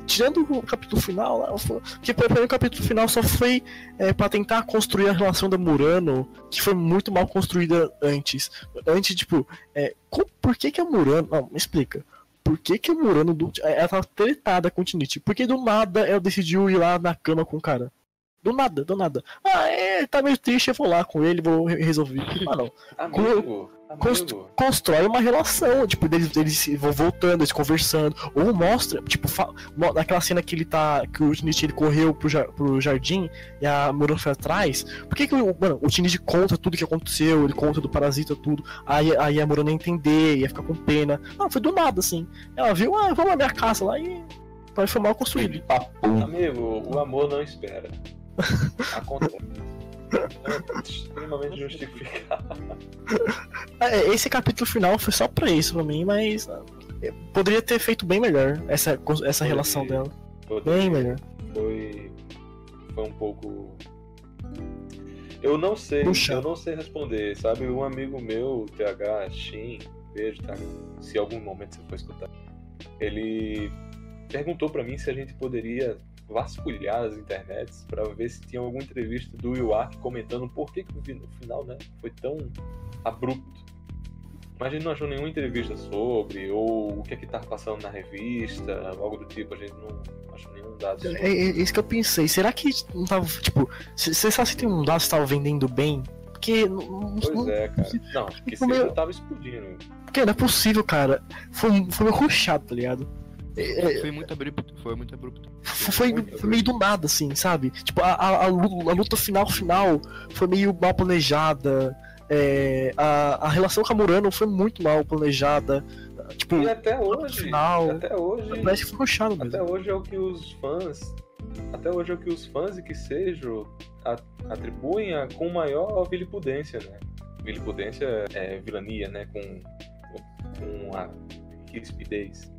Tirando o capítulo final lá, o capítulo final só foi é, para tentar construir a relação da Murano, que foi muito mal construída antes. Antes, tipo, é, co- por que que a Murano. Não, me explica. Por que que a Murano. Do, ela tava tretada com o Tinichi? Porque do nada ela decidiu ir lá na cama com o cara. Do nada, do nada. Ah, é, tá meio triste, eu vou lá com ele, vou re- resolver. Ah, não Amigo, Const- amigo. constrói uma relação, tipo, deles, eles vão voltando, eles conversando, ou mostra, tipo, naquela cena que ele tá, que o Shinichi ele correu pro, jar- pro jardim e a Murano foi atrás, por que que o, mano, o Shinichi conta tudo que aconteceu, ele conta do parasita, tudo, aí, aí a Murano ia entender, ia ficar com pena, não, foi do nada, assim, ela viu, ah, vamos na minha casa lá e foi mal construído. Amigo, o amor não espera. Acontece. É extremamente justificado. É, Esse capítulo final foi só pra isso pra mim, mas eu poderia ter feito bem melhor essa, essa relação dela, bem melhor. Foi, foi um pouco. Eu não sei, Puxa. eu não sei responder, sabe? Um amigo meu, TH Shin, beijo, TH, se algum momento você for escutar, ele perguntou pra mim se a gente poderia vasculhar as internets pra ver se tinha alguma entrevista do Iwaki comentando por que, que o fi- o final, né, foi tão abrupto. Mas a gente não achou nenhuma entrevista sobre, ou o que é que tava passando na revista, algo do tipo, a gente não achou nenhum dado sobre. É, é isso que eu pensei. Será que não tava, tipo, você sabe se tem um dado que tava vendendo bem? Porque não, Pois não- é, cara. Não, porque se meio- tava explodindo. porque não é possível, cara. Foi, foi meio rushado, tá ligado? É, é, Foi muito abrupto, foi muito abrupto. foi, muito foi meio do nada, assim, sabe? Tipo, a, a, a lu- a luta final final foi meio mal planejada. é, a, a relação com a Murano foi muito mal planejada. Tipo, E até hoje, final, até hoje, parece que foi rushado mesmo. até hoje é o que os fãs, até hoje é o que os fãs e que sejam atribuem a, com maior vilipudência, né? Vilipudência é vilania, né? Com, com a rispidez.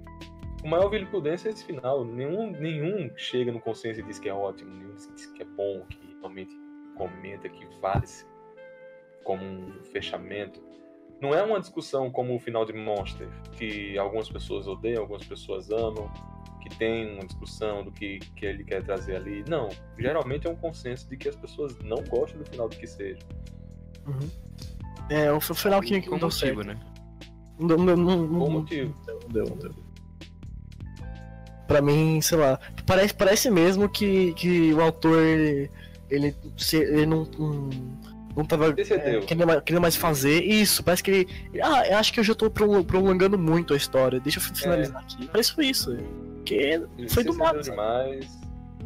Com maior vilipudência é esse final. Nenhum, nenhum chega no consenso e diz que é ótimo, nenhum diz que é bom, que realmente comenta que vale-se como um fechamento. Não é uma discussão como o final de Monster, que algumas pessoas odeiam, algumas pessoas amam, que tem uma discussão do que, que ele quer trazer ali. Não, geralmente é um consenso de que as pessoas não gostam do final do que seja. Uhum. É, o final que, não deu motivo, certo. né? Não, não, não, Por não, motivo. Não deu, não deu. Pra mim, sei lá, parece, parece mesmo que, que o autor, ele, ele, ele não, não, não tava é, querendo, mais, querendo mais fazer. Isso, parece que ele. Ah, eu acho que eu já tô prolong- prolongando muito a história. Deixa eu finalizar aqui. Parece que foi isso. Ele foi do nada. demais.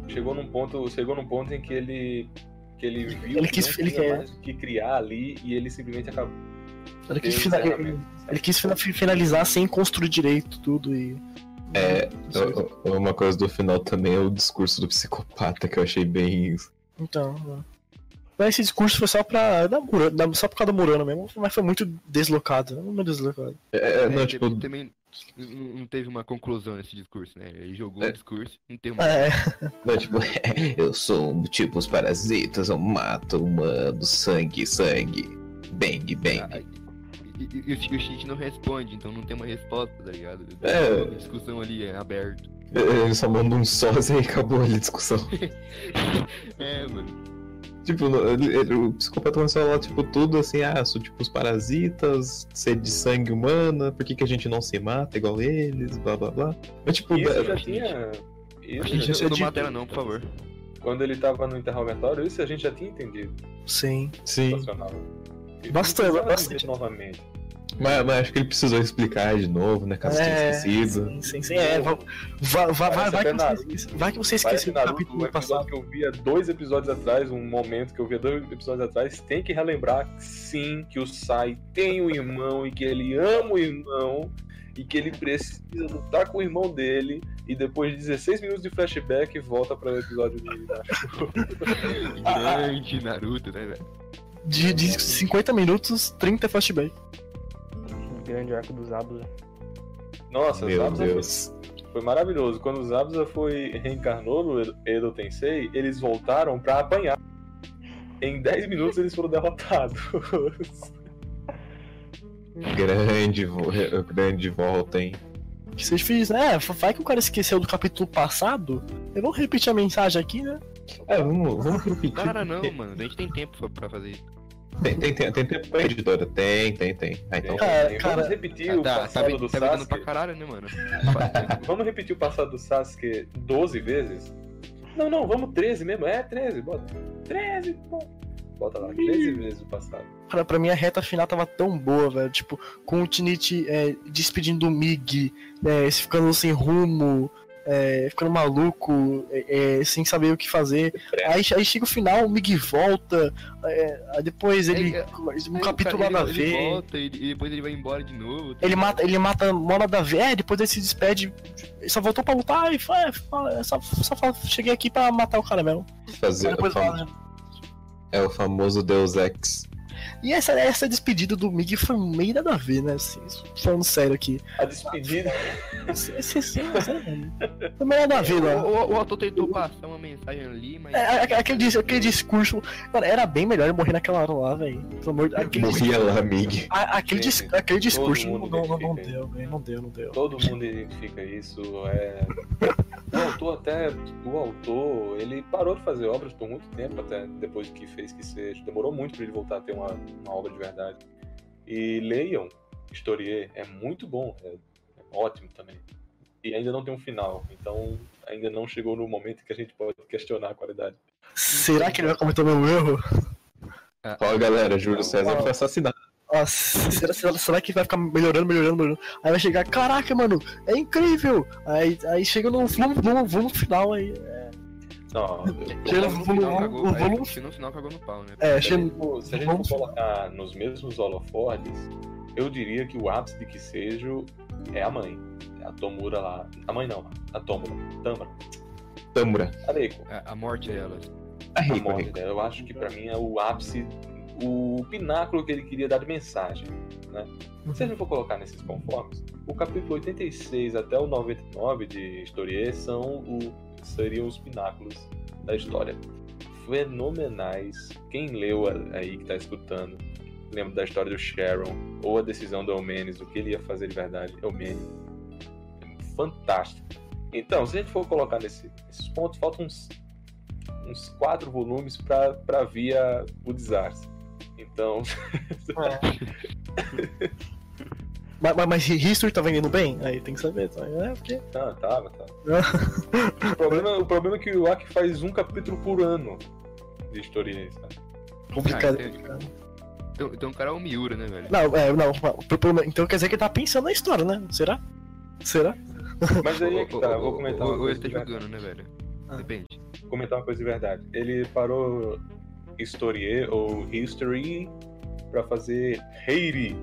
Chegou num ponto, chegou num ponto em que ele que ele viu Ele que quis- não ele tinha quer- mais o que criar ali e ele simplesmente acabou. Ele quis, ele, ele quis fina- finalizar sem construir direito tudo e. É, uma coisa do final também é o discurso do psicopata que eu achei bem. Então. Mas esse discurso foi só pra. Da Murano, da- só por causa do Murano mesmo, mas foi muito deslocado. Muito deslocado. É, é, não, É, tipo, também não não teve uma conclusão nesse discurso, né? Ele jogou É. o discurso, não teve uma. É, não, tipo, eu sou tipo os parasitas, eu mato humano, sangue, sangue. Bang, bang. Ah, E, e- e o Cheat não responde, então não tem uma resposta, tá ligado? É. A discussão ali é aberta. Ele só manda um sós e aí acabou ali a discussão. É, mano. Tipo, ele- ele- o psicopata começou a falar, tipo, tudo assim, ah, sou tipo os parasitas, sede de sangue humana, por que, que a gente não se mata igual eles, blá blá blá. Mas tipo, Isso é- já tinha. Isso A gente já não é tinha- mata ela não, por favor. Quando ele tava no interrogatório, isso a gente já tinha entendido. sim. sim. Bastante, bastante. novamente. Mas, mas acho que ele precisou explicar de novo, né? Caso tenha É, esquecido. sim, sim, sim. É, vai, vai, vai, que você Naruto. esqueceu, vai que você esqueceu do Naruto, capítulo o episódio passado. que eu via dois episódios atrás, um momento que eu via dois episódios atrás, tem que relembrar, sim, que o Sai tem um irmão e que ele ama o irmão e que ele precisa lutar com o irmão dele e depois de 16 minutos de flashback volta para o episódio de Grande Naruto, né, velho? De, de 50 minutos, 30 flashback. Grande arco dos Zabuza. Nossa, Meu Zabuza Deus. foi, foi maravilhoso. Quando o Zabuza foi reencarnou no Edo- Tensei, eles voltaram pra apanhar. Em 10 minutos eles foram derrotados. Grande, grande volta, hein? Que feliz, né? É, vai que o cara esqueceu do capítulo passado. Eu vou repetir a mensagem aqui, né? É, vamos, vamos repetir. Cara, não, mano. A gente tem tempo pra- fazer isso. Tem, tem, tem, tem tempo pra editora? Tem, tem, tem. Ah, então. Cara, Vamos cara, repetir o Tá, tá, passado ve- do tá Sasuke. pra caralho, né, mano? Vamos repetir o passado do Sasuke 12 vezes? Não, não, vamos 13 mesmo. É, 13, bota. 13, bom. Bota lá, 13 vezes o passado. Pra, pra mim a reta final tava tão boa, velho. Tipo, com o Tinichi é, despedindo do Mig, é, se ficando sem rumo, é, ficando maluco, é, é, sem saber o que fazer. Aí, aí chega o final, o Mig volta, é, aí depois ele. É, um capítulo cara- nada a ele, ele ver. volta e, e depois ele vai embora de novo. tá Ele ligado? mata, ele mata mó nada a ver, é, depois ele se despede. Ele só voltou pra lutar e fala, só, só fala, cheguei aqui pra matar o cara mesmo. Fazer o fala, né? É o famoso Deus Ex. E essa, essa despedida do Mig foi meio nada a ver, né? Assim, falando sério aqui. A despedida. Esse, esse, esse, esse, foi meio nada a ver, O, né? o, o autor tentou passar uma mensagem ali, mas. É, aquele, aquele discurso, cara, era bem melhor ele morrer naquela hora lá, velho. Pelo amor de aquele, Morria lá, Mig. aquele, dis- aquele discurso não, não, não, deu, velho. Não deu, não deu. Todo mundo identifica isso. É... O autor até. O autor, ele parou de fazer obras por muito tempo, até depois que fez que seja. Demorou muito para ele voltar a ter uma, uma obra de verdade. E leiam Historier, é muito bom, é, é ótimo também. E ainda não tem um final, então ainda não chegou no momento que a gente pode questionar a qualidade. Será que ele vai cometer o meu erro? Ó, galera, Júlio César foi assassinado. Nossa, será, será, será que vai ficar melhorando, melhorando, melhorando? Aí vai chegar, caraca, mano, é incrível! Aí, aí chega no volume final aí. Não, final, volume, cagou, o é, volume. no final cagou no pau, né? É, se a chega gente for, se a gente vamos- for colocar nos mesmos holofordes, eu diria que o ápice de que seja é a mãe. A Tomura lá. A mãe não, a Tomura. Tamara. Tamura. A Reiko. A, a morte dela. A A morte dela. Eu acho que pra mim é o ápice, o pináculo que ele queria dar de mensagem. Né? Se a gente for colocar nesses conformes, o capítulo 86 até o 99 de Historier são o, seriam os pináculos da história. Fenomenais. Quem leu aí que tá escutando, lembra da história do Sharon, ou a decisão do Eumenes, o que ele ia fazer de verdade, Eumenes. É fantástico. Então, se a gente for colocar nesse- nesses pontos, faltam uns, uns quatro volumes para via o desastre. Então, Mas, mas, mas History tá vendendo bem? Aí tem que saber, tá? É, porque. tá, tava, tá. O problema, o problema é que o Iwaki faz um capítulo por ano de história, sabe? Complicado. Ah. Então, então o cara é o Miura, né, velho? Não, é, não. pro- pro- Então quer dizer que ele tá pensando na história, né? Será? Será? Mas aí é que tá, eu vou comentar uma Ou ele coisa. tá jogando, né, velho? Ah. Depende. comentar uma coisa de verdade. Ele parou Historier ou History pra fazer Heiri.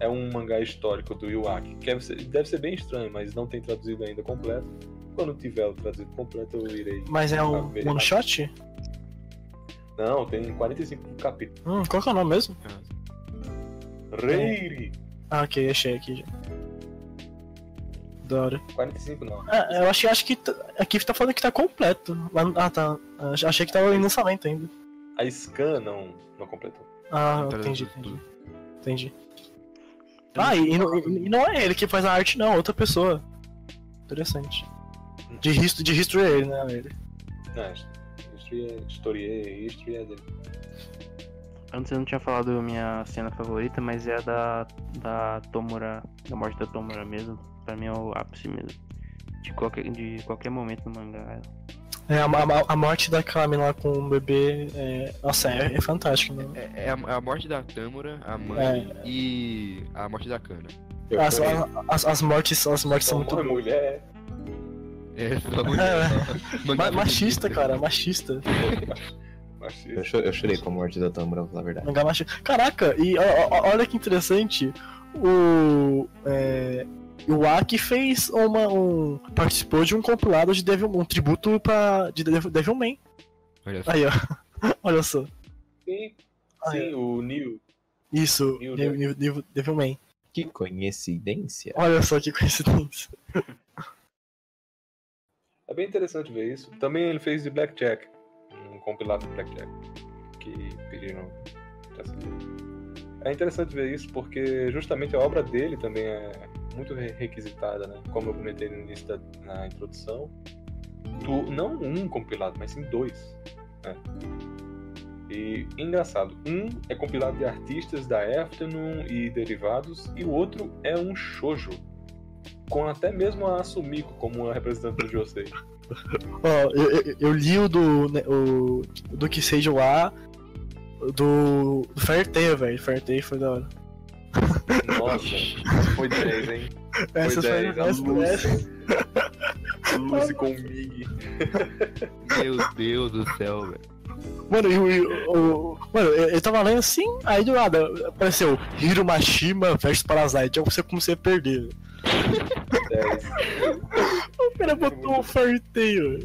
É um mangá histórico do Iwaki. Que deve ser, deve ser bem estranho, mas não tem traduzido ainda completo. Quando tiver o traduzido completo, eu irei. Mas é um ver. one shot? Não, tem 45 capítulos. Hum, qual que é o nome mesmo? Reiri! Ah, ok, achei aqui já. Da hora. 45 não. É, eu achei, acho que aqui tá falando que tá completo. Ah, tá. Ach- Achei que tava em lançamento ainda. A Scan não, não completou. Ah, Tá entendi, tudo- entendi. Entendi. Ah, e, e não- e não é ele que faz a arte, não, outra pessoa. Interessante. De history, de history é ele, né? Ele. Não, History é, History é, History é dele. Antes eu não tinha falado minha cena favorita, mas é a da, da Tomura, da morte da Tomura mesmo. Pra mim é o ápice mesmo. De qualquer, de qualquer momento no mangá. É, a, a- a morte daquela menina lá com o bebê, é, nossa, é, é fantástico, né? É, é a, a morte da Tâmara, a mãe É. e a morte da Kana. As, as, as mortes, as mortes são muito mulher. É, mulher, só. Ma- Mangá machista, feminista. cara, machista. Machista. Eu, cho- eu chorei com a morte da Tâmara, pra falar a verdade. Mangá machista. Caraca, e ó, ó, olha que interessante. O. É, o Aki fez uma. Um, participou de um compilado de Devil, um tributo pra, de Devil, Devilman. Olha só. Aí, ó. olha só. Sim, Ah, sim, o Neil. Isso, Meu Devil- Devil- Devil- Devilman. Que coincidência. Olha só que coincidência. É bem interessante ver isso. Também ele fez de Blackjack. Um compilado de Blackjack. Que pediram. É interessante ver isso porque justamente a obra dele também é muito re- requisitada, né? Como eu comentei no início da na introdução. Do, não um compilado, mas sim dois. Né? E engraçado, um é compilado de artistas da Afternoon e derivados, e o outro é um shoujo. Com até mesmo a Sumiko como uma representante do Josei. Ó, eu, eu, eu li o do. né, o, do que seja o A. Do. Do Fairtail, velho. Fairtail foi da hora. Nossa, foi 10, hein? Foi Essa foi 10. A Lucy. Lucy com o Mig. Meu Deus do céu, velho. Mano, e o, o- Mano, eu, eu tava lendo assim, aí do nada apareceu Hiro Mashima versus Parasite. Aí você comecei a perder. 10. O cara botou um Fairtail.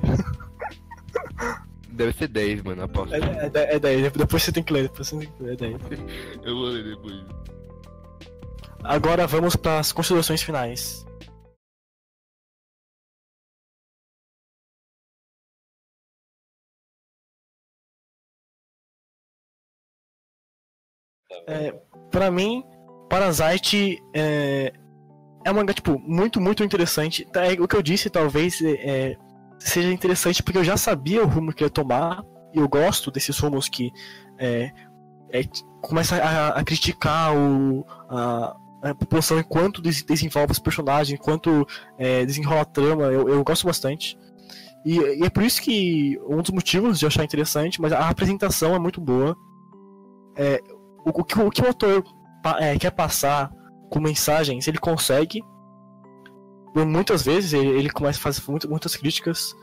Deve ser 10, mano, aposto. É, é, é, é 10, depois você tem que ler, depois você tem que ler, é 10. Eu vou ler depois. Agora vamos para as considerações finais. É, pra mim, Parasite é, é um mangá, tipo, muito, muito interessante. Tá, é, o que eu disse, talvez, é, é, seja interessante porque eu já sabia o rumo que ia tomar. E eu gosto desses rumos que é, é, começa a, a criticar o, a, a população enquanto des- desenvolve os personagens, enquanto é, desenrola a trama. Eu, eu gosto bastante. E, e é por isso que um dos motivos de achar interessante, mas a apresentação é muito boa. É, o, o que, o que o autor é, quer passar com mensagens, ele consegue. Muitas vezes ele, ele começa a fazer muito- muitas críticas.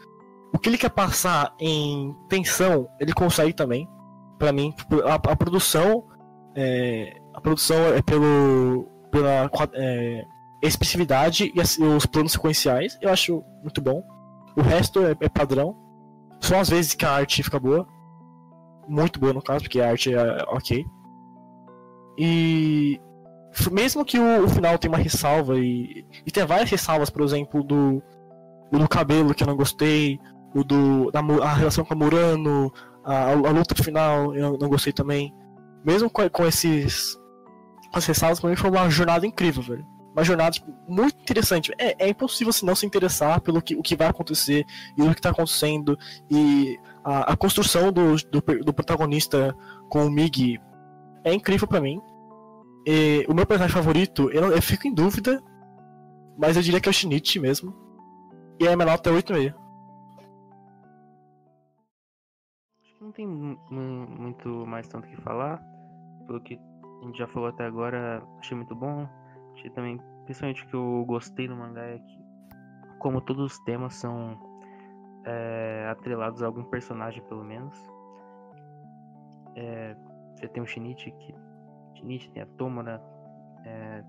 O que ele quer passar em tensão, ele consegue também. Pra mim, a, a produção. é, a produção é pelo. Pela é, expressividade e as- os planos sequenciais, eu acho muito bom. O resto é, é padrão. Só às vezes que a arte fica boa. Muito boa no caso, porque a arte é ok. E mesmo que o, o final tenha uma ressalva e, e tem várias ressalvas, por exemplo, do do cabelo que eu não gostei, o do da, a relação com a Murano, a, a luta final eu não gostei também. Mesmo com, com esses com as ressalvas, pra mim foi uma jornada incrível, velho. Uma jornada tipo, muito interessante. É, é impossível se não se interessar pelo que, o que vai acontecer e o que tá acontecendo. E a, a construção do, do, do protagonista com o Mig é incrível pra mim. E o meu personagem favorito, eu, eu fico em dúvida, mas eu diria que é o Shinichi mesmo. E a minha nota é 8,5. Acho que não tem mu- mu- muito mais tanto que falar. Pelo que a gente já falou até agora, achei muito bom. Achei também, principalmente o que eu gostei no mangá é que, como todos os temas são é, atrelados a algum personagem, pelo menos. É, você tem o Shinichi, que Shinichi tem a Tomura. É,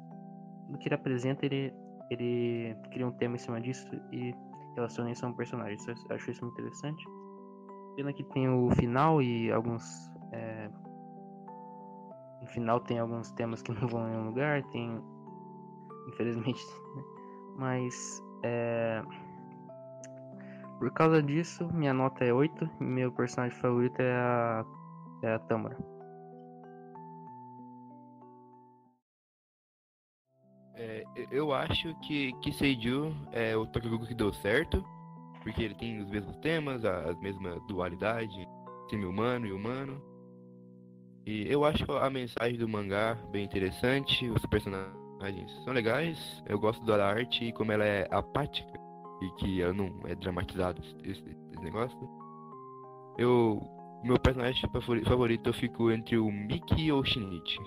no que ele apresenta, ele, ele cria um tema em cima disso e relaciona isso a um personagem. Eu acho isso muito interessante. Pena que tem o final e alguns. No final tem alguns temas que não vão em nenhum lugar, tem. Infelizmente. Né? Mas. É... Por causa disso, minha nota é 8 e meu personagem favorito é a. É a Tamara. É, eu acho que, que Seiju é o Tokugoku que deu certo, porque ele tem os mesmos temas, a mesma dualidade, semi-humano e humano. E eu acho a mensagem do mangá bem interessante, os personagens são legais, eu gosto da arte e como ela é apática e que ela não é dramatizado esse, esse negócio. Eu. Meu personagem favorito eu fico entre o Miki e o Shinichi.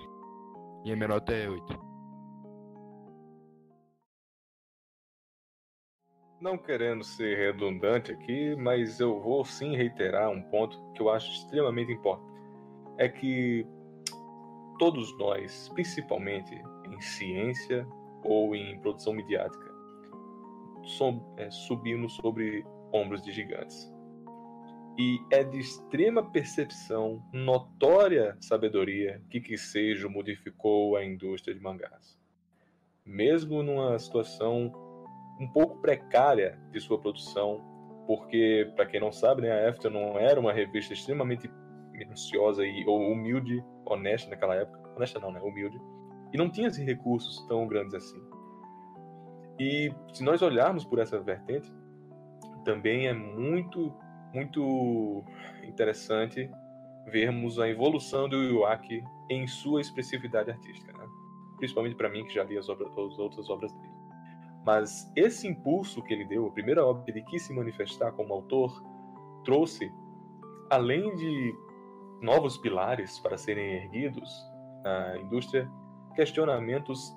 E a minha nota é 8. Não querendo ser redundante aqui, mas eu vou sim reiterar um ponto que eu acho extremamente importante. É que todos nós, principalmente em ciência ou em produção midiática, é, subimos sobre ombros de gigantes. E é de extrema percepção, notória sabedoria que Kisejo modificou a indústria de mangás. Mesmo numa situação um pouco precária de sua produção, porque, para quem não sabe, né, a After não era uma revista extremamente minuciosa e, ou humilde, honesta naquela época. Honesta não, né? Humilde. E não tinha esses recursos tão grandes assim. E se nós olharmos por essa vertente, também é muito, muito interessante vermos a evolução do Iwaki em sua expressividade artística, né? principalmente para mim que já li as, obras, as outras obras dele. Mas esse impulso que ele deu, a primeira obra que ele quis se manifestar como autor, trouxe, além de novos pilares para serem erguidos na indústria, questionamentos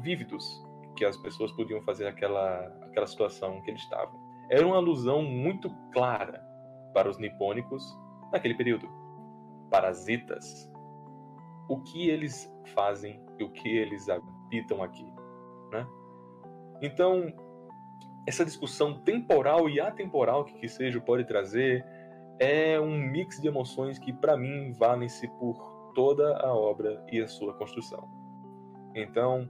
vívidos que as pessoas podiam fazer aquela, aquela situação que eles estavam. Era uma alusão muito clara para os nipônicos naquele período. Parasitas. O que eles fazem e o que eles habitam aqui, né? Então, essa discussão temporal e atemporal que que seja pode trazer é um mix de emoções que para mim valem-se por toda a obra e a sua construção. Então,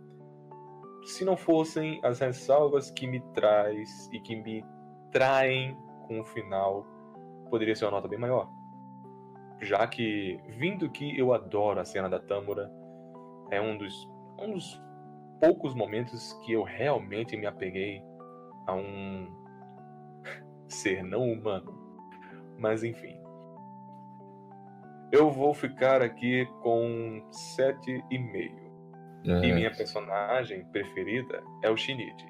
se não fossem as ressalvas que me traz e que me traem com o final, poderia ser uma nota bem maior. Já que, vindo que eu adoro a cena da Tâmara, é um dos, um dos poucos momentos que eu realmente me apeguei a um ser não humano. Mas enfim. Eu vou ficar aqui com 7,5. É. E minha personagem preferida é o Shinichi.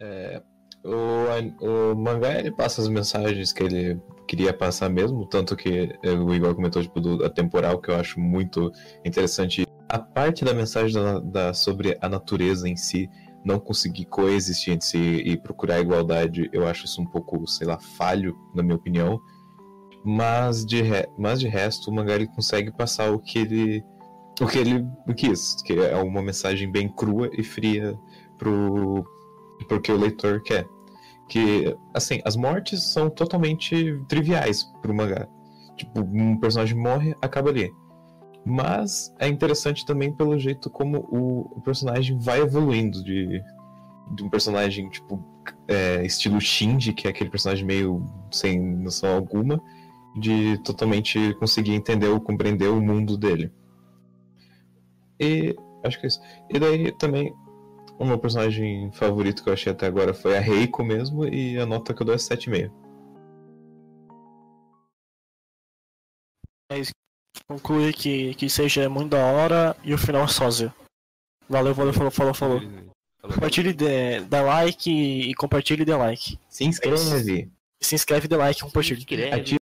É, o, o mangá ele passa as mensagens que ele queria passar mesmo, tanto que o Igor comentou tipo, do, a temporal, que eu acho muito interessante. A parte da mensagem da, da, sobre a natureza em si não conseguir coexistir entre si e procurar igualdade, eu acho isso um pouco, sei lá, falho, na minha opinião. Mas de, re... mas de resto, o mangá ele consegue passar o que ele o que ele quis, que é uma mensagem bem crua e fria pro, pro que o leitor quer. Que, assim, as mortes são totalmente triviais pro mangá. Tipo, um personagem morre, acaba ali. Mas é interessante também pelo jeito como o, personagem vai evoluindo de, de um personagem, tipo, é, estilo Shinji, que é aquele personagem meio sem noção alguma, de totalmente conseguir entender ou compreender o mundo dele. E acho que é isso. E daí também o meu personagem favorito que eu achei até agora foi a Reiko mesmo, e a nota que eu dou é 7,5. É isso. Concluir que, que seja muito da hora e o final sósia. Valeu, valeu, falou, falou, falou. Compartilhe, dê, dá like e compartilhe e dê like. Se inscreve. Se inscreve, dê like, compartilhe. Se inscreve.